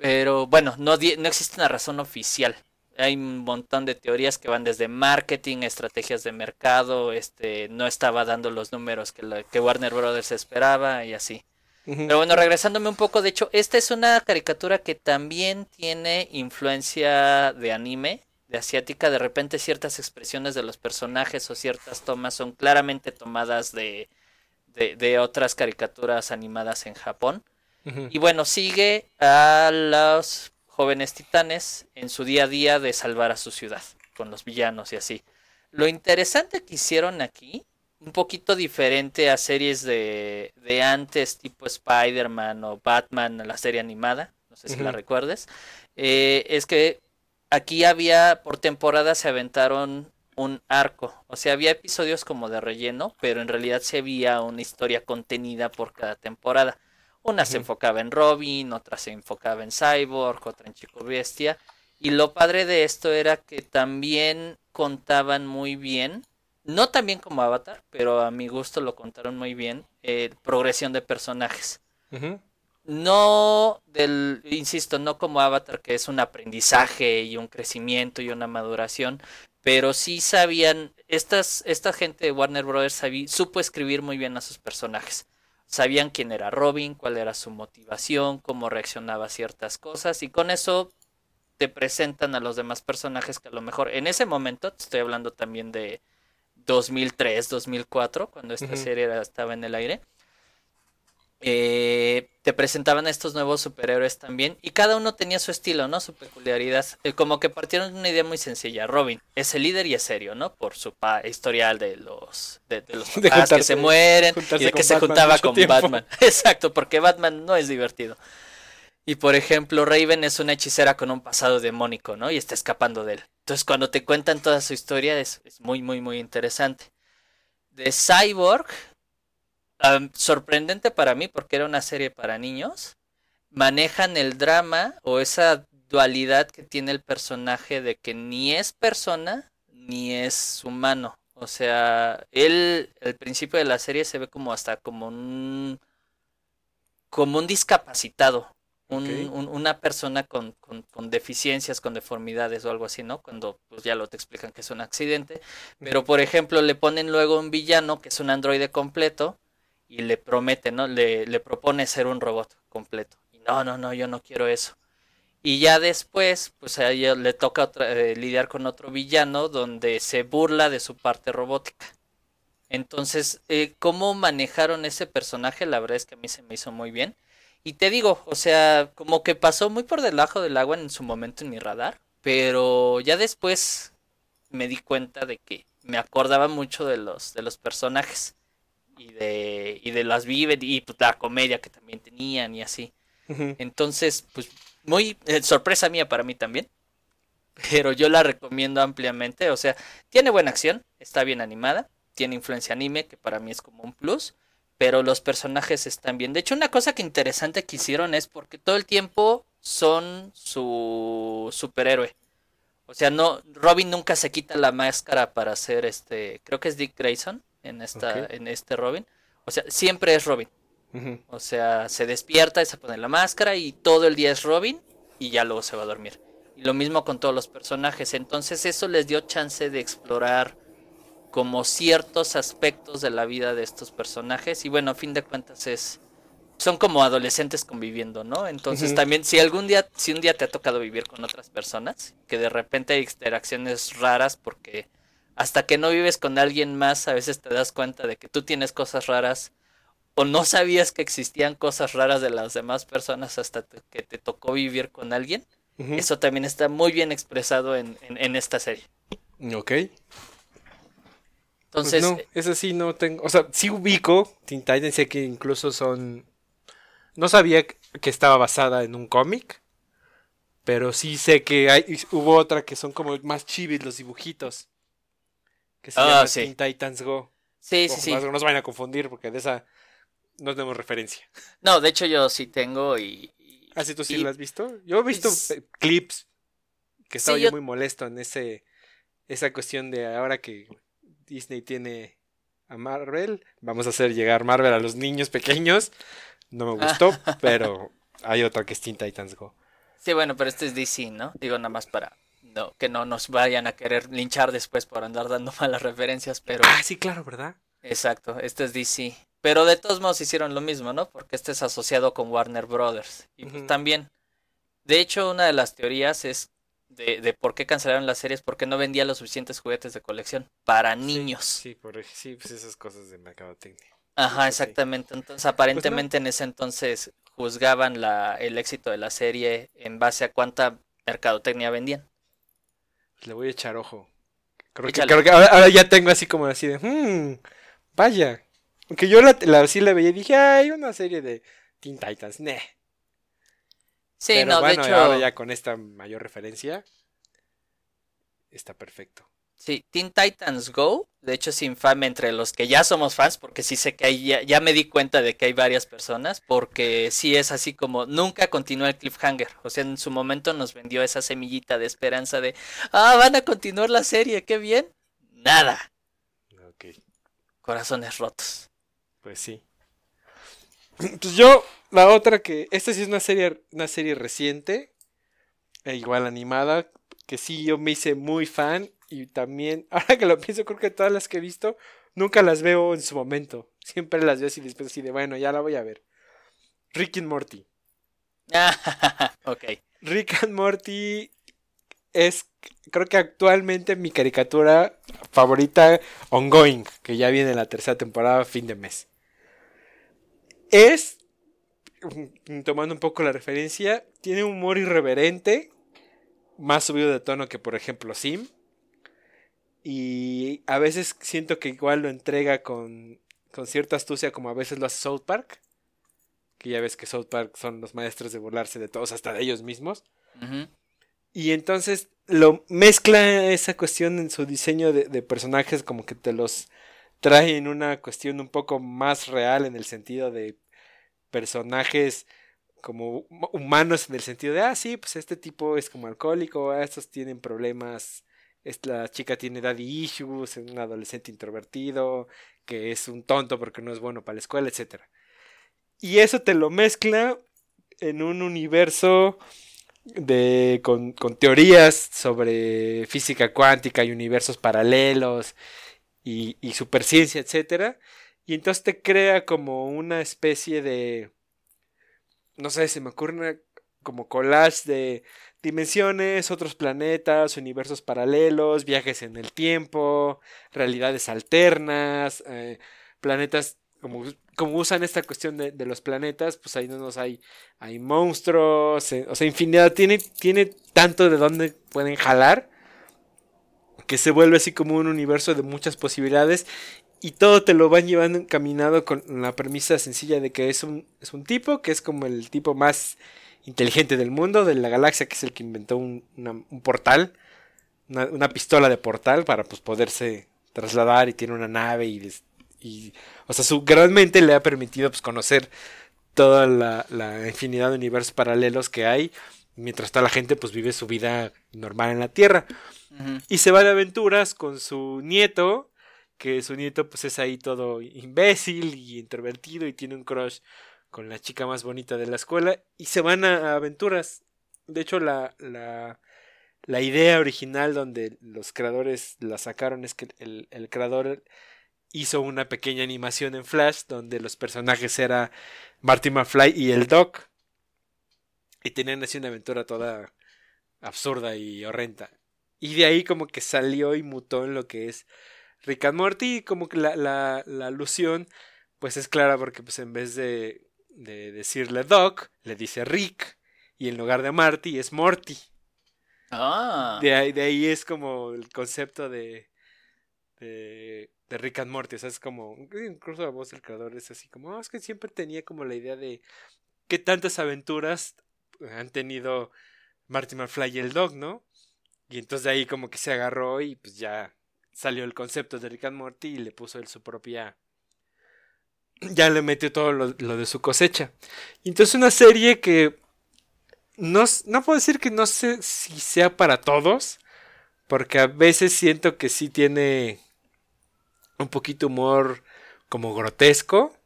pero bueno, no, no existe una razón oficial. Hay un montón de teorías que van desde marketing, estrategias de mercado, este, no estaba dando los números que, que Warner Brothers esperaba y así. Pero bueno, regresándome un poco, de hecho, esta es una caricatura que también tiene influencia de anime, de asiática. De repente ciertas expresiones de los personajes o ciertas tomas son claramente tomadas de, de, otras caricaturas animadas en Japón. Y bueno, sigue a los jóvenes titanes en su día a día de salvar a su ciudad, con los villanos y así. Lo interesante que hicieron aquí un poquito diferente a series de, de antes, tipo Spider-Man o Batman, la serie animada, no sé si la recuerdes, eh, es que aquí había, por temporada se aventaron un arco, o sea, había episodios como de relleno, pero en realidad se había una historia contenida por cada temporada. Una se enfocaba en Robin, otra se enfocaba en Cyborg, otra en Chico Bestia. Y lo padre de esto era que también contaban muy bien no tan bien como Avatar, pero a mi gusto lo contaron muy bien, eh, progresión de personajes. No del, insisto, no como Avatar, que es un aprendizaje y un crecimiento y una maduración, pero sí sabían, estas, esta gente de Warner Brothers supo escribir muy bien a sus personajes. Sabían quién era Robin, cuál era su motivación, cómo reaccionaba a ciertas cosas, y con eso te presentan a los demás personajes que a lo mejor en ese momento, te estoy hablando también de, 2003, 2004, cuando esta serie estaba en el aire. Eh, te presentaban a estos nuevos superhéroes también y cada uno tenía su estilo, ¿no? Su peculiaridad. Eh, como que partieron de una idea muy sencilla. Robin es el líder y es serio, ¿no? Por su historial de los de, los que se mueren y de que se juntaba con Batman. Exacto, porque Batman no es divertido. Y por ejemplo, Raven es una hechicera con un pasado demónico, ¿no? Y está escapando de él. Entonces, cuando te cuentan toda su historia, es, muy, muy, muy interesante. De Cyborg, sorprendente para mí porque era una serie para niños, manejan el drama o esa dualidad que tiene el personaje de que ni es persona ni es humano. O sea, él, al principio de la serie se ve como hasta como un como un discapacitado una persona con, deficiencias, con deformidades o algo así, ¿no? Cuando pues ya lo te explican que es un accidente. Pero por ejemplo le ponen luego un villano que es un androide completo y le promete, ¿no? Le, le propone ser un robot completo. Y no, no, no, yo no quiero eso. Y ya después, pues a ella le toca eh, lidiar con otro villano donde se burla de su parte robótica. Entonces, eh, ¿cómo manejaron ese personaje? La verdad es que a mí se me hizo muy bien. Y te digo, o sea, como que pasó muy por debajo del agua en su momento en mi radar, pero ya después me di cuenta de que me acordaba mucho de los de los personajes y de y de las vive y pues, la comedia que también tenían y así. Entonces, pues muy eh, sorpresa mía para mí también. Pero yo la recomiendo ampliamente, o sea, tiene buena acción, está bien animada, tiene influencia anime, que para mí es como un plus pero los personajes están bien. De hecho, una cosa que interesante que hicieron es porque todo el tiempo son su superhéroe. O sea, no, Robin nunca se quita la máscara para hacer este, creo que es Dick Grayson en esta, en este Robin. O sea, siempre es Robin. O sea, se despierta y se pone la máscara y todo el día es Robin y ya luego se va a dormir. Y lo mismo con todos los personajes. Entonces eso les dio chance de explorar como ciertos aspectos de la vida de estos personajes y bueno, a fin de cuentas es son como adolescentes conviviendo, ¿no? Entonces también si algún día si un día te ha tocado vivir con otras personas, que de repente hay interacciones raras porque hasta que no vives con alguien más a veces te das cuenta de que tú tienes cosas raras o no sabías que existían cosas raras de las demás personas hasta que te tocó vivir con alguien. Eso también está muy bien expresado en, en, en esta serie. Ok. Entonces. no, eso sí no tengo. O sea, sí ubico Teen Titans, sé que incluso son. No sabía que estaba basada en un cómic. Pero sí sé que hay, hubo otra que son como más chivis los dibujitos. Que se ah, llama Teen Titans Go. Sí, sí, sí. No se vayan a confundir porque de esa no tenemos referencia. No, de hecho yo sí tengo y, ¿Ah, sí, tú sí Y- lo has visto? Yo he visto Es- eh, clips que estaba Sí, yo yo- muy molesto en ese esa cuestión de ahora que Disney tiene a Marvel, vamos a hacer llegar Marvel a los niños pequeños. No me gustó, pero hay otra que es Teen Titans Go. Sí, bueno, pero este es DC, ¿no? Digo, nada más para no, que no nos vayan a querer linchar después por andar dando malas referencias, pero Ah, sí, claro, ¿verdad? exacto, este es DC. Pero de todos modos hicieron lo mismo, ¿no? Porque este es asociado con Warner Brothers. Y pues también, de hecho, una de las teorías es de, de por qué cancelaron las series, porque no vendía los suficientes juguetes de colección para niños. Sí, por, sí, pues esas cosas de mercadotecnia. Ajá, sí. exactamente. Entonces, aparentemente en ese entonces juzgaban la, el éxito de la serie en base a cuánta mercadotecnia vendían. Le voy a echar ojo. Creo que, creo que ahora, ahora ya tengo así como así de, "Hmm, vaya. Aunque yo la, la- sí la veía y dije, hay una serie de Teen Titans, nah. Sí, Pero no, bueno, de hecho, ahora ya con esta mayor referencia, está perfecto. Sí, Teen Titans Go, de hecho es infame entre los que ya somos fans, porque sí sé que hay, ya, ya me di cuenta de que hay varias personas, porque sí es así como nunca continúa el cliffhanger, o sea, en su momento nos vendió esa semillita de esperanza de, ah, van a continuar la serie, qué bien, nada, Ok, corazones rotos. pues sí. Pues yo, la otra que, esta sí es una serie, una serie reciente, e igual animada, que sí yo me hice muy fan y también, ahora que lo pienso, creo que todas las que he visto, nunca las veo en su momento. Siempre las veo así después así de, bueno, ya la voy a ver. Rick and Morty. Ah, ok. Rick and Morty es, creo que actualmente mi caricatura favorita ongoing, que ya viene la tercera temporada fin de mes. Es, mm, tomando un poco la referencia, tiene un humor irreverente, más subido de tono que por ejemplo Sim. Y a veces siento que igual lo entrega con, con cierta astucia como a veces lo hace South Park. Que ya ves que South Park son los maestros de burlarse de todos, hasta de ellos mismos. Y entonces lo mezcla esa cuestión en su diseño de, de personajes, como que te los trae en una cuestión un poco más real en el sentido de personajes como hu- humanos en el sentido de, ah, sí, pues este tipo es como alcohólico, estos tienen problemas, esta chica tiene daddy issues, es un adolescente introvertido, que es un tonto porque no es bueno para la escuela, etc. Y eso te lo mezcla en un universo de, con, teorías sobre física cuántica y universos paralelos y, superciencia, etcétera. Y entonces te crea como una especie de, no sé, se me ocurre una- como collage de dimensiones, otros planetas, universos paralelos, viajes en el tiempo, realidades alternas, eh, planetas como, como usan esta cuestión de, los planetas, pues ahí no nos hay hay monstruos, eh, o sea, infinidad, tiene, tiene tanto de dónde pueden jalar que se vuelve así como un universo de muchas posibilidades y todo te lo van llevando encaminado con la premisa sencilla de que es un, es un tipo que es como el tipo más inteligente del mundo, de la galaxia, que es el que inventó un, una- un portal, una, una pistola de portal para pues poderse trasladar y tiene una nave y, o sea, su gran mente le ha permitido pues conocer toda la, la infinidad de universos paralelos que hay, mientras toda la gente pues vive su vida normal en la Tierra. Y se va de aventuras con su nieto, que su nieto pues es ahí todo imbécil y introvertido y tiene un crush con la chica más bonita de la escuela y se van a, aventuras. De hecho, la, la, la idea original donde los creadores la sacaron es que el, el creador hizo una pequeña animación en Flash donde los personajes era Marty McFly y el Doc. Y tenían así una aventura toda absurda y horrenda. Y de ahí como que salió y mutó en lo que es Rick and Morty. Y como que la, la, la alusión pues es clara porque pues en vez de, de decirle Doc, le dice Rick. Y en lugar de Marty es Morty. Ah, De ahí, de ahí es como el concepto de, de, de Rick and Morty. O sea, es como, incluso la voz del creador es así como, "Ah, es que siempre tenía como la idea de qué tantas aventuras han tenido Marty McFly y el Dog, ¿no? Y entonces de ahí como que se agarró y pues ya salió el concepto de Rick and Morty y le puso él su propia... Ya le metió todo lo, lo de su cosecha. Y entonces una serie que no, no puedo decir que no sé si sea para todos, porque a veces siento que sí tiene un poquito humor como grotesco,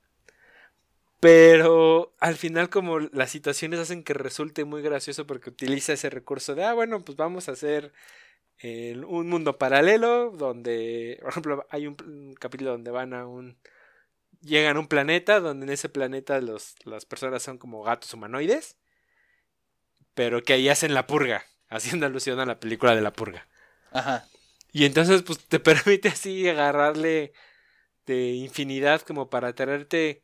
pero al final como las situaciones hacen que resulte muy gracioso porque utiliza ese recurso de, ah, bueno, pues vamos a hacer eh, un mundo paralelo donde, por ejemplo, hay un, capítulo donde van a un... Llegan a un planeta donde en ese planeta los, las personas son como gatos humanoides, pero que ahí hacen la purga, haciendo alusión a la película de la purga. Ajá. Y entonces, pues te permite así agarrarle de infinidad como para traerte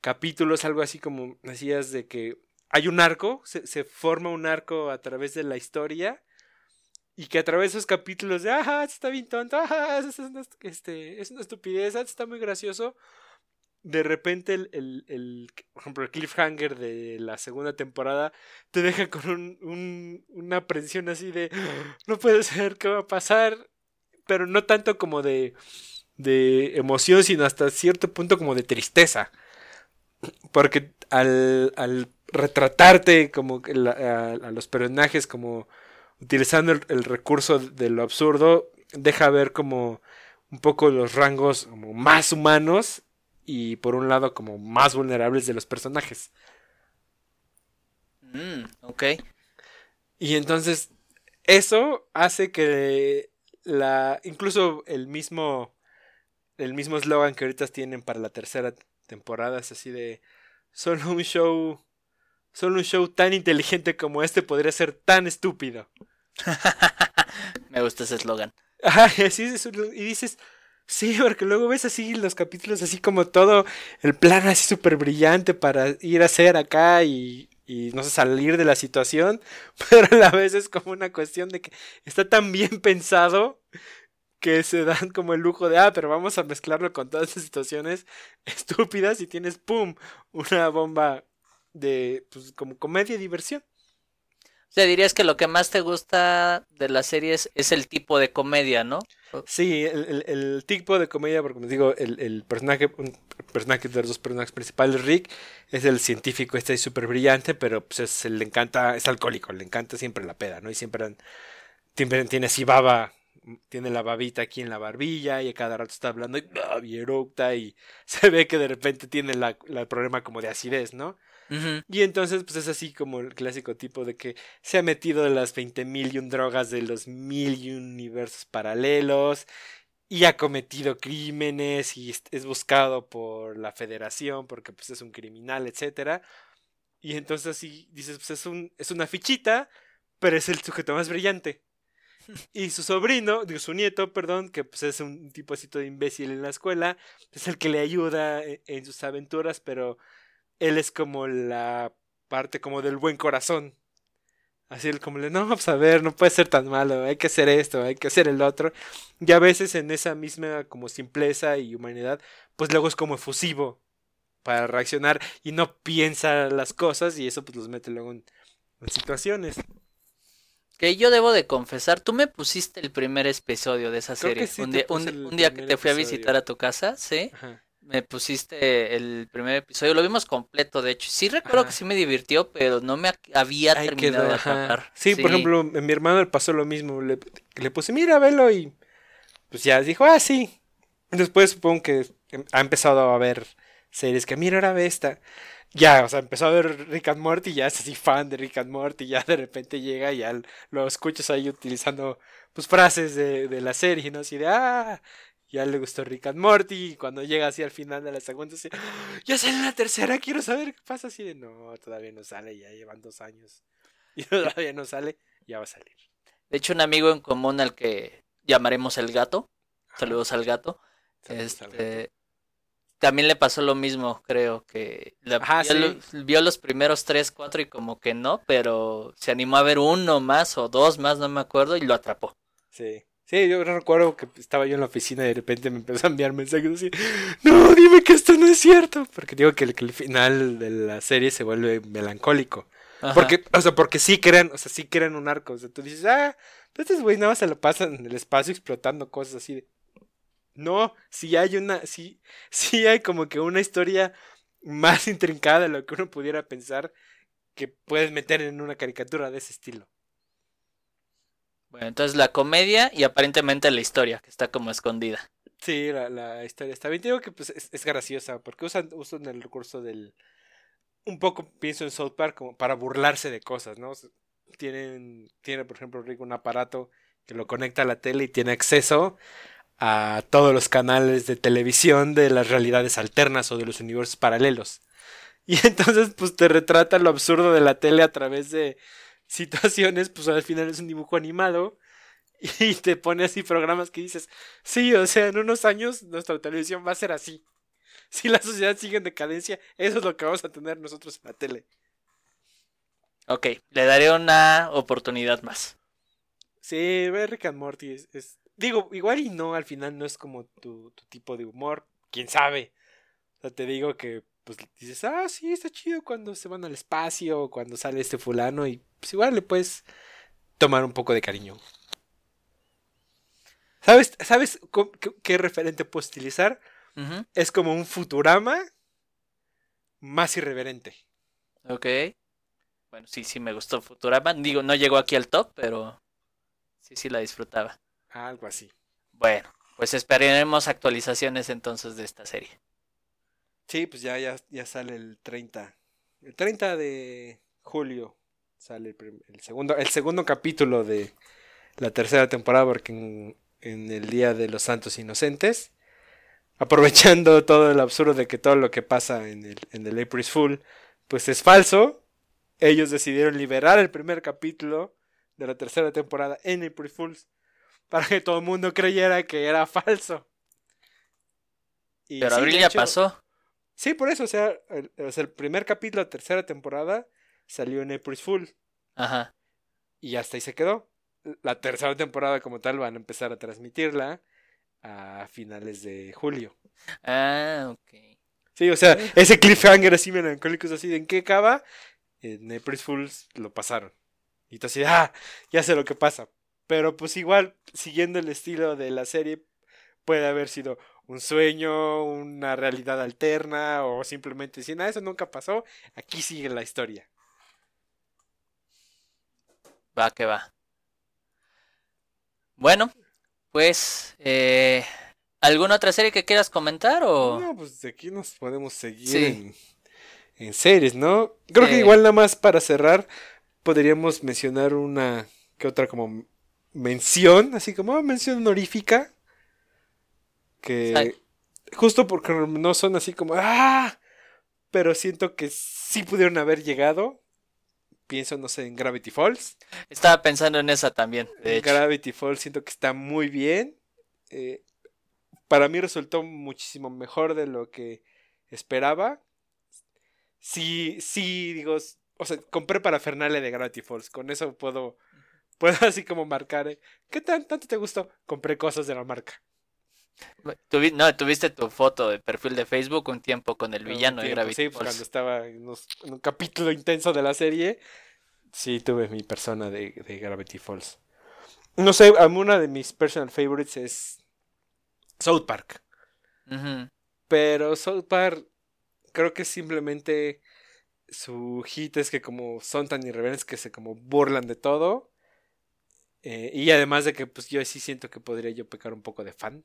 capítulos, algo así como decías de que hay un arco, se, forma un arco a través de la historia y que a través de esos capítulos de, ajá, está bien tonto, es una, este, es una estupidez, está muy gracioso, de repente el, el, por ejemplo, el cliffhanger de la segunda temporada te deja con un, una aprensión así de, no puede ser, ¿qué va a pasar? Pero no tanto como de, de emoción, sino hasta cierto punto como de tristeza. Porque al, al retratarte como a, a, los personajes como utilizando el, recurso de lo absurdo, deja ver como un poco los rangos como más humanos y por un lado como más vulnerables de los personajes. Mm, ok. Y entonces eso hace que la incluso el mismo el mismo eslogan que ahorita tienen para la tercera temporada es así de solo un show solo un show tan inteligente como este podría ser tan estúpido. Me gusta ese eslogan. y dices, sí, porque luego ves así los capítulos así como todo el plan así súper brillante para ir a hacer acá y, y no sé, salir de la situación, pero a la vez es como una cuestión de que está tan bien pensado que se dan como el lujo de, ah, pero vamos a mezclarlo con todas esas situaciones estúpidas y tienes, ¡pum!, una bomba de, pues, como comedia y diversión. O sea, dirías que lo que más te gusta de las series es el tipo de comedia, ¿no? Sí, el, el, tipo de comedia, porque como digo, el, el personaje, un personaje de los dos personajes principales, Rick, es el científico, este súper brillante, pero pues es, le encanta, es alcohólico, le encanta siempre la peda, ¿no? Y siempre, siempre tiene así baba tiene la babita aquí en la barbilla y a cada rato está hablando y, y eructa y se ve que de repente tiene la, el problema como de acidez, ¿no? Y entonces pues es así como el clásico tipo de que se ha metido de las 20 mil y un drogas de los mil y un universos paralelos y ha cometido crímenes y es buscado por la federación porque pues es un criminal, etcétera. Y entonces así dices, pues es, un, es una fichita, pero es el sujeto más brillante. Y su sobrino, digo, su nieto, perdón, que pues es un tipo así todo imbécil en la escuela, es el que le ayuda e, en, sus aventuras, pero él es como la parte como del buen corazón. Así como le, no, pues a ver, no puede ser tan malo, hay que hacer esto, hay que hacer el otro. Y a veces en esa misma como simpleza y humanidad, pues luego es como efusivo para reaccionar y no piensa las cosas y eso pues los mete luego en situaciones. Que yo debo de confesar, tú me pusiste el primer episodio de esa serie. un, día, que te fui a visitar a tu casa, ¿sí? Me pusiste el primer episodio, lo vimos completo, de hecho. Sí recuerdo que sí me divirtió, pero no me había terminado de atrapar. Sí, por ejemplo, mi hermano le pasó lo mismo. Le, le puse, mira, velo, y pues ya dijo, ah, sí. Después supongo que ha empezado a ver series que, mira, ahora ve esta ya, o sea, empezó a ver Rick and Morty ya es así fan de Rick and Morty, y ya de repente llega y ya lo escuchas ahí utilizando pues frases de, de la serie, ¿no? Así de, ah, ya le gustó Rick and Morty, y cuando llega así al final de la segunda, así, ya sale la tercera, quiero saber qué pasa, así de, no, todavía no sale, ya llevan dos años, y todavía no sale, ya va a salir. De hecho, un amigo en común al que llamaremos el gato, saludos al gato, este, también le pasó lo mismo, creo que vio, los primeros tres, cuatro y como que no, pero se animó a ver uno más o dos más, no me acuerdo, y lo atrapó. Sí. Sí, yo recuerdo que estaba yo en la oficina y de repente me empezó a enviar mensajes así, no, dime que esto no es cierto, porque digo que el, final de la serie se vuelve melancólico. Porque, o sea, porque sí crean, o sea, sí crean un arco. O sea, tú dices, ah, estos güeyes nada más se lo pasan en el espacio explotando cosas así de. No, si hay una, sí, sí hay como que una historia más intrincada de lo que uno pudiera pensar que puedes meter en una caricatura de ese estilo. Entonces la comedia y aparentemente la historia, que está como escondida. Sí, la, historia está bien. Digo que pues, es, es graciosa, porque usan, usan el recurso del... Un poco pienso en South Park como para burlarse de cosas, ¿no? Tienen, tiene, por ejemplo, Rick un aparato que lo conecta a la tele y tiene acceso a todos los canales de televisión de las realidades alternas o de los universos paralelos. Y entonces, pues te retrata lo absurdo de la tele a través de situaciones, pues al final es un dibujo animado y te pone así programas que dices, sí, o sea, en unos años nuestra televisión va a ser así. Si la sociedad sigue en decadencia, eso es lo que vamos a tener nosotros en la tele. Ok, le daré una oportunidad más. Sí, ver Rick and Morty es, Digo, igual y no, al final no es como tu, tu tipo de humor. ¿Quién sabe? O sea, te digo que pues dices, ah, sí, está chido cuando se van al espacio, cuando sale este fulano y pues igual le puedes tomar un poco de cariño. ¿Sabes, ¿sabes qué, referente puedes utilizar? Es como un Futurama más irreverente. Ok. Bueno, sí, sí me gustó Futurama. Digo, no llegó aquí al top, pero sí, sí la disfrutaba. Algo así. Bueno, pues esperaremos actualizaciones entonces de esta serie. Sí, pues ya, ya, ya sale el 30. El 30 de julio sale el, segundo, el segundo capítulo de la tercera temporada, porque en, en, el Día de los Santos Inocentes, aprovechando todo el absurdo de que todo lo que pasa en el, en el April Fool, pues es falso, ellos decidieron liberar el primer capítulo de la tercera temporada en April Fools para que todo el mundo creyera que era falso. Y Pero abril ya pasó. Sí, por eso, o sea, el, el primer capítulo de la tercera temporada salió en April Fool. Ajá. Y hasta ahí se quedó. La tercera temporada como tal van a empezar a transmitirla a finales de julio. Ah, ok. Sí, o sea, ese cliffhanger así melancólico es así de en qué acaba. En April Fools lo pasaron. Y tú así, ah, ya sé lo que pasa. Pero pues igual, siguiendo el estilo de la serie, puede haber sido un sueño, una realidad alterna o simplemente si nada, eso nunca pasó, aquí sigue la historia. Va que va. Bueno, pues, eh, ¿alguna otra serie que quieras comentar o...? No, pues de aquí nos podemos seguir en, series, ¿no? Creo que igual nada más para cerrar podríamos mencionar una que otra como mención, así como mención honorífica que justo porque no son así como ¡ah! Pero siento que sí pudieron haber llegado. Pienso, no sé, en Gravity Falls. Estaba pensando en esa también. De Gravity Falls siento que está muy bien. Eh, para mí resultó muchísimo mejor de lo que esperaba. Sí, sí, digo, o sea, compré para Fernale de Gravity Falls. Con eso puedo, puedo así como marcar. Eh, ¿Qué tan, tanto te gustó? Compré cosas de la marca no, tuviste tu foto de perfil de Facebook un tiempo con el villano de Gravity sí, pues, cuando estaba en, un capítulo intenso de la serie, sí tuve mi persona de, Gravity Falls. No sé, una de mis personal favorites es South Park. Pero South Park creo que simplemente su hit es que como son tan irreverentes que se como burlan de todo. Eh, y además de que pues yo sí siento que podría yo pecar un poco de fan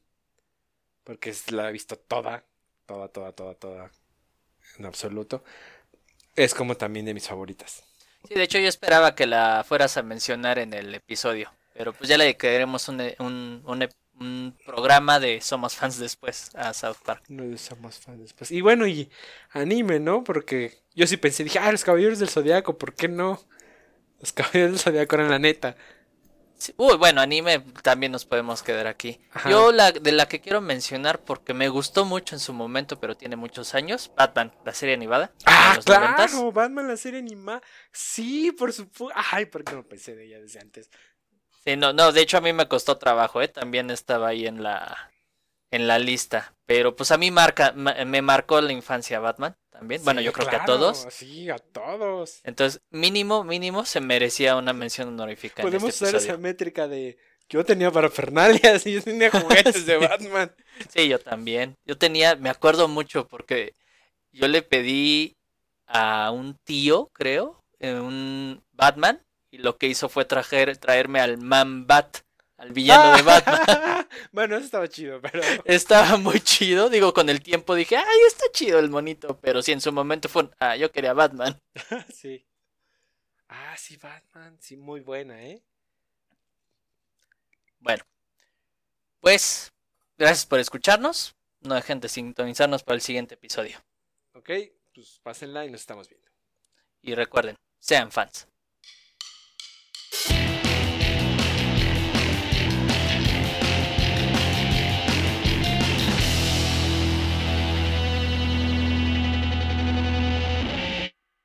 porque la he visto toda, toda, toda, toda, toda, en absoluto. Es como también de mis favoritas. Sí, de hecho yo esperaba que la fueras a mencionar en el episodio, pero pues ya le queremos un, un, un, programa de Somos Fans después a South Park. No de Somos Fans después. Y bueno, y anime, ¿no? Porque yo sí pensé, dije, ah, los Caballeros del Zodiaco, ¿por qué no? Los Caballeros del Zodiaco eran la neta. Uy, bueno, anime también nos podemos quedar aquí. Yo la de la que quiero mencionar porque me gustó mucho en su momento, pero tiene muchos años, Batman, la serie animada. Ah, claro, Batman, la serie animada. Sí, por supuesto. Ay, ¿por qué no pensé de ella desde antes? Sí, no, no, de hecho a mí me costó trabajo, ¿eh? También estaba ahí en la en la lista, pero pues a mí marca me marcó la infancia Batman también. bueno, yo creo que a todos. Sí, a todos. Entonces, mínimo, mínimo se merecía una mención honorífica. Podemos este usar esa métrica de yo tenía parafernalias y yo tenía juguetes de Batman. Sí, yo también. Yo tenía, me acuerdo mucho porque yo le pedí a un tío, creo, eh, un Batman y lo que hizo fue trajer, traerme al Man Bat, al villano de Batman. bueno, eso estaba chido, pero... Estaba muy chido, digo, con el tiempo dije, ay, está chido el monito, pero sí, en su momento fue, un, ah, yo quería Batman. sí. Ah, sí, Batman, sí, muy buena, ¿eh? Bueno, pues, gracias por escucharnos. No dejen de sintonizarnos para el siguiente episodio. Ok, pues pásenla y nos estamos viendo. Y recuerden, sean fans.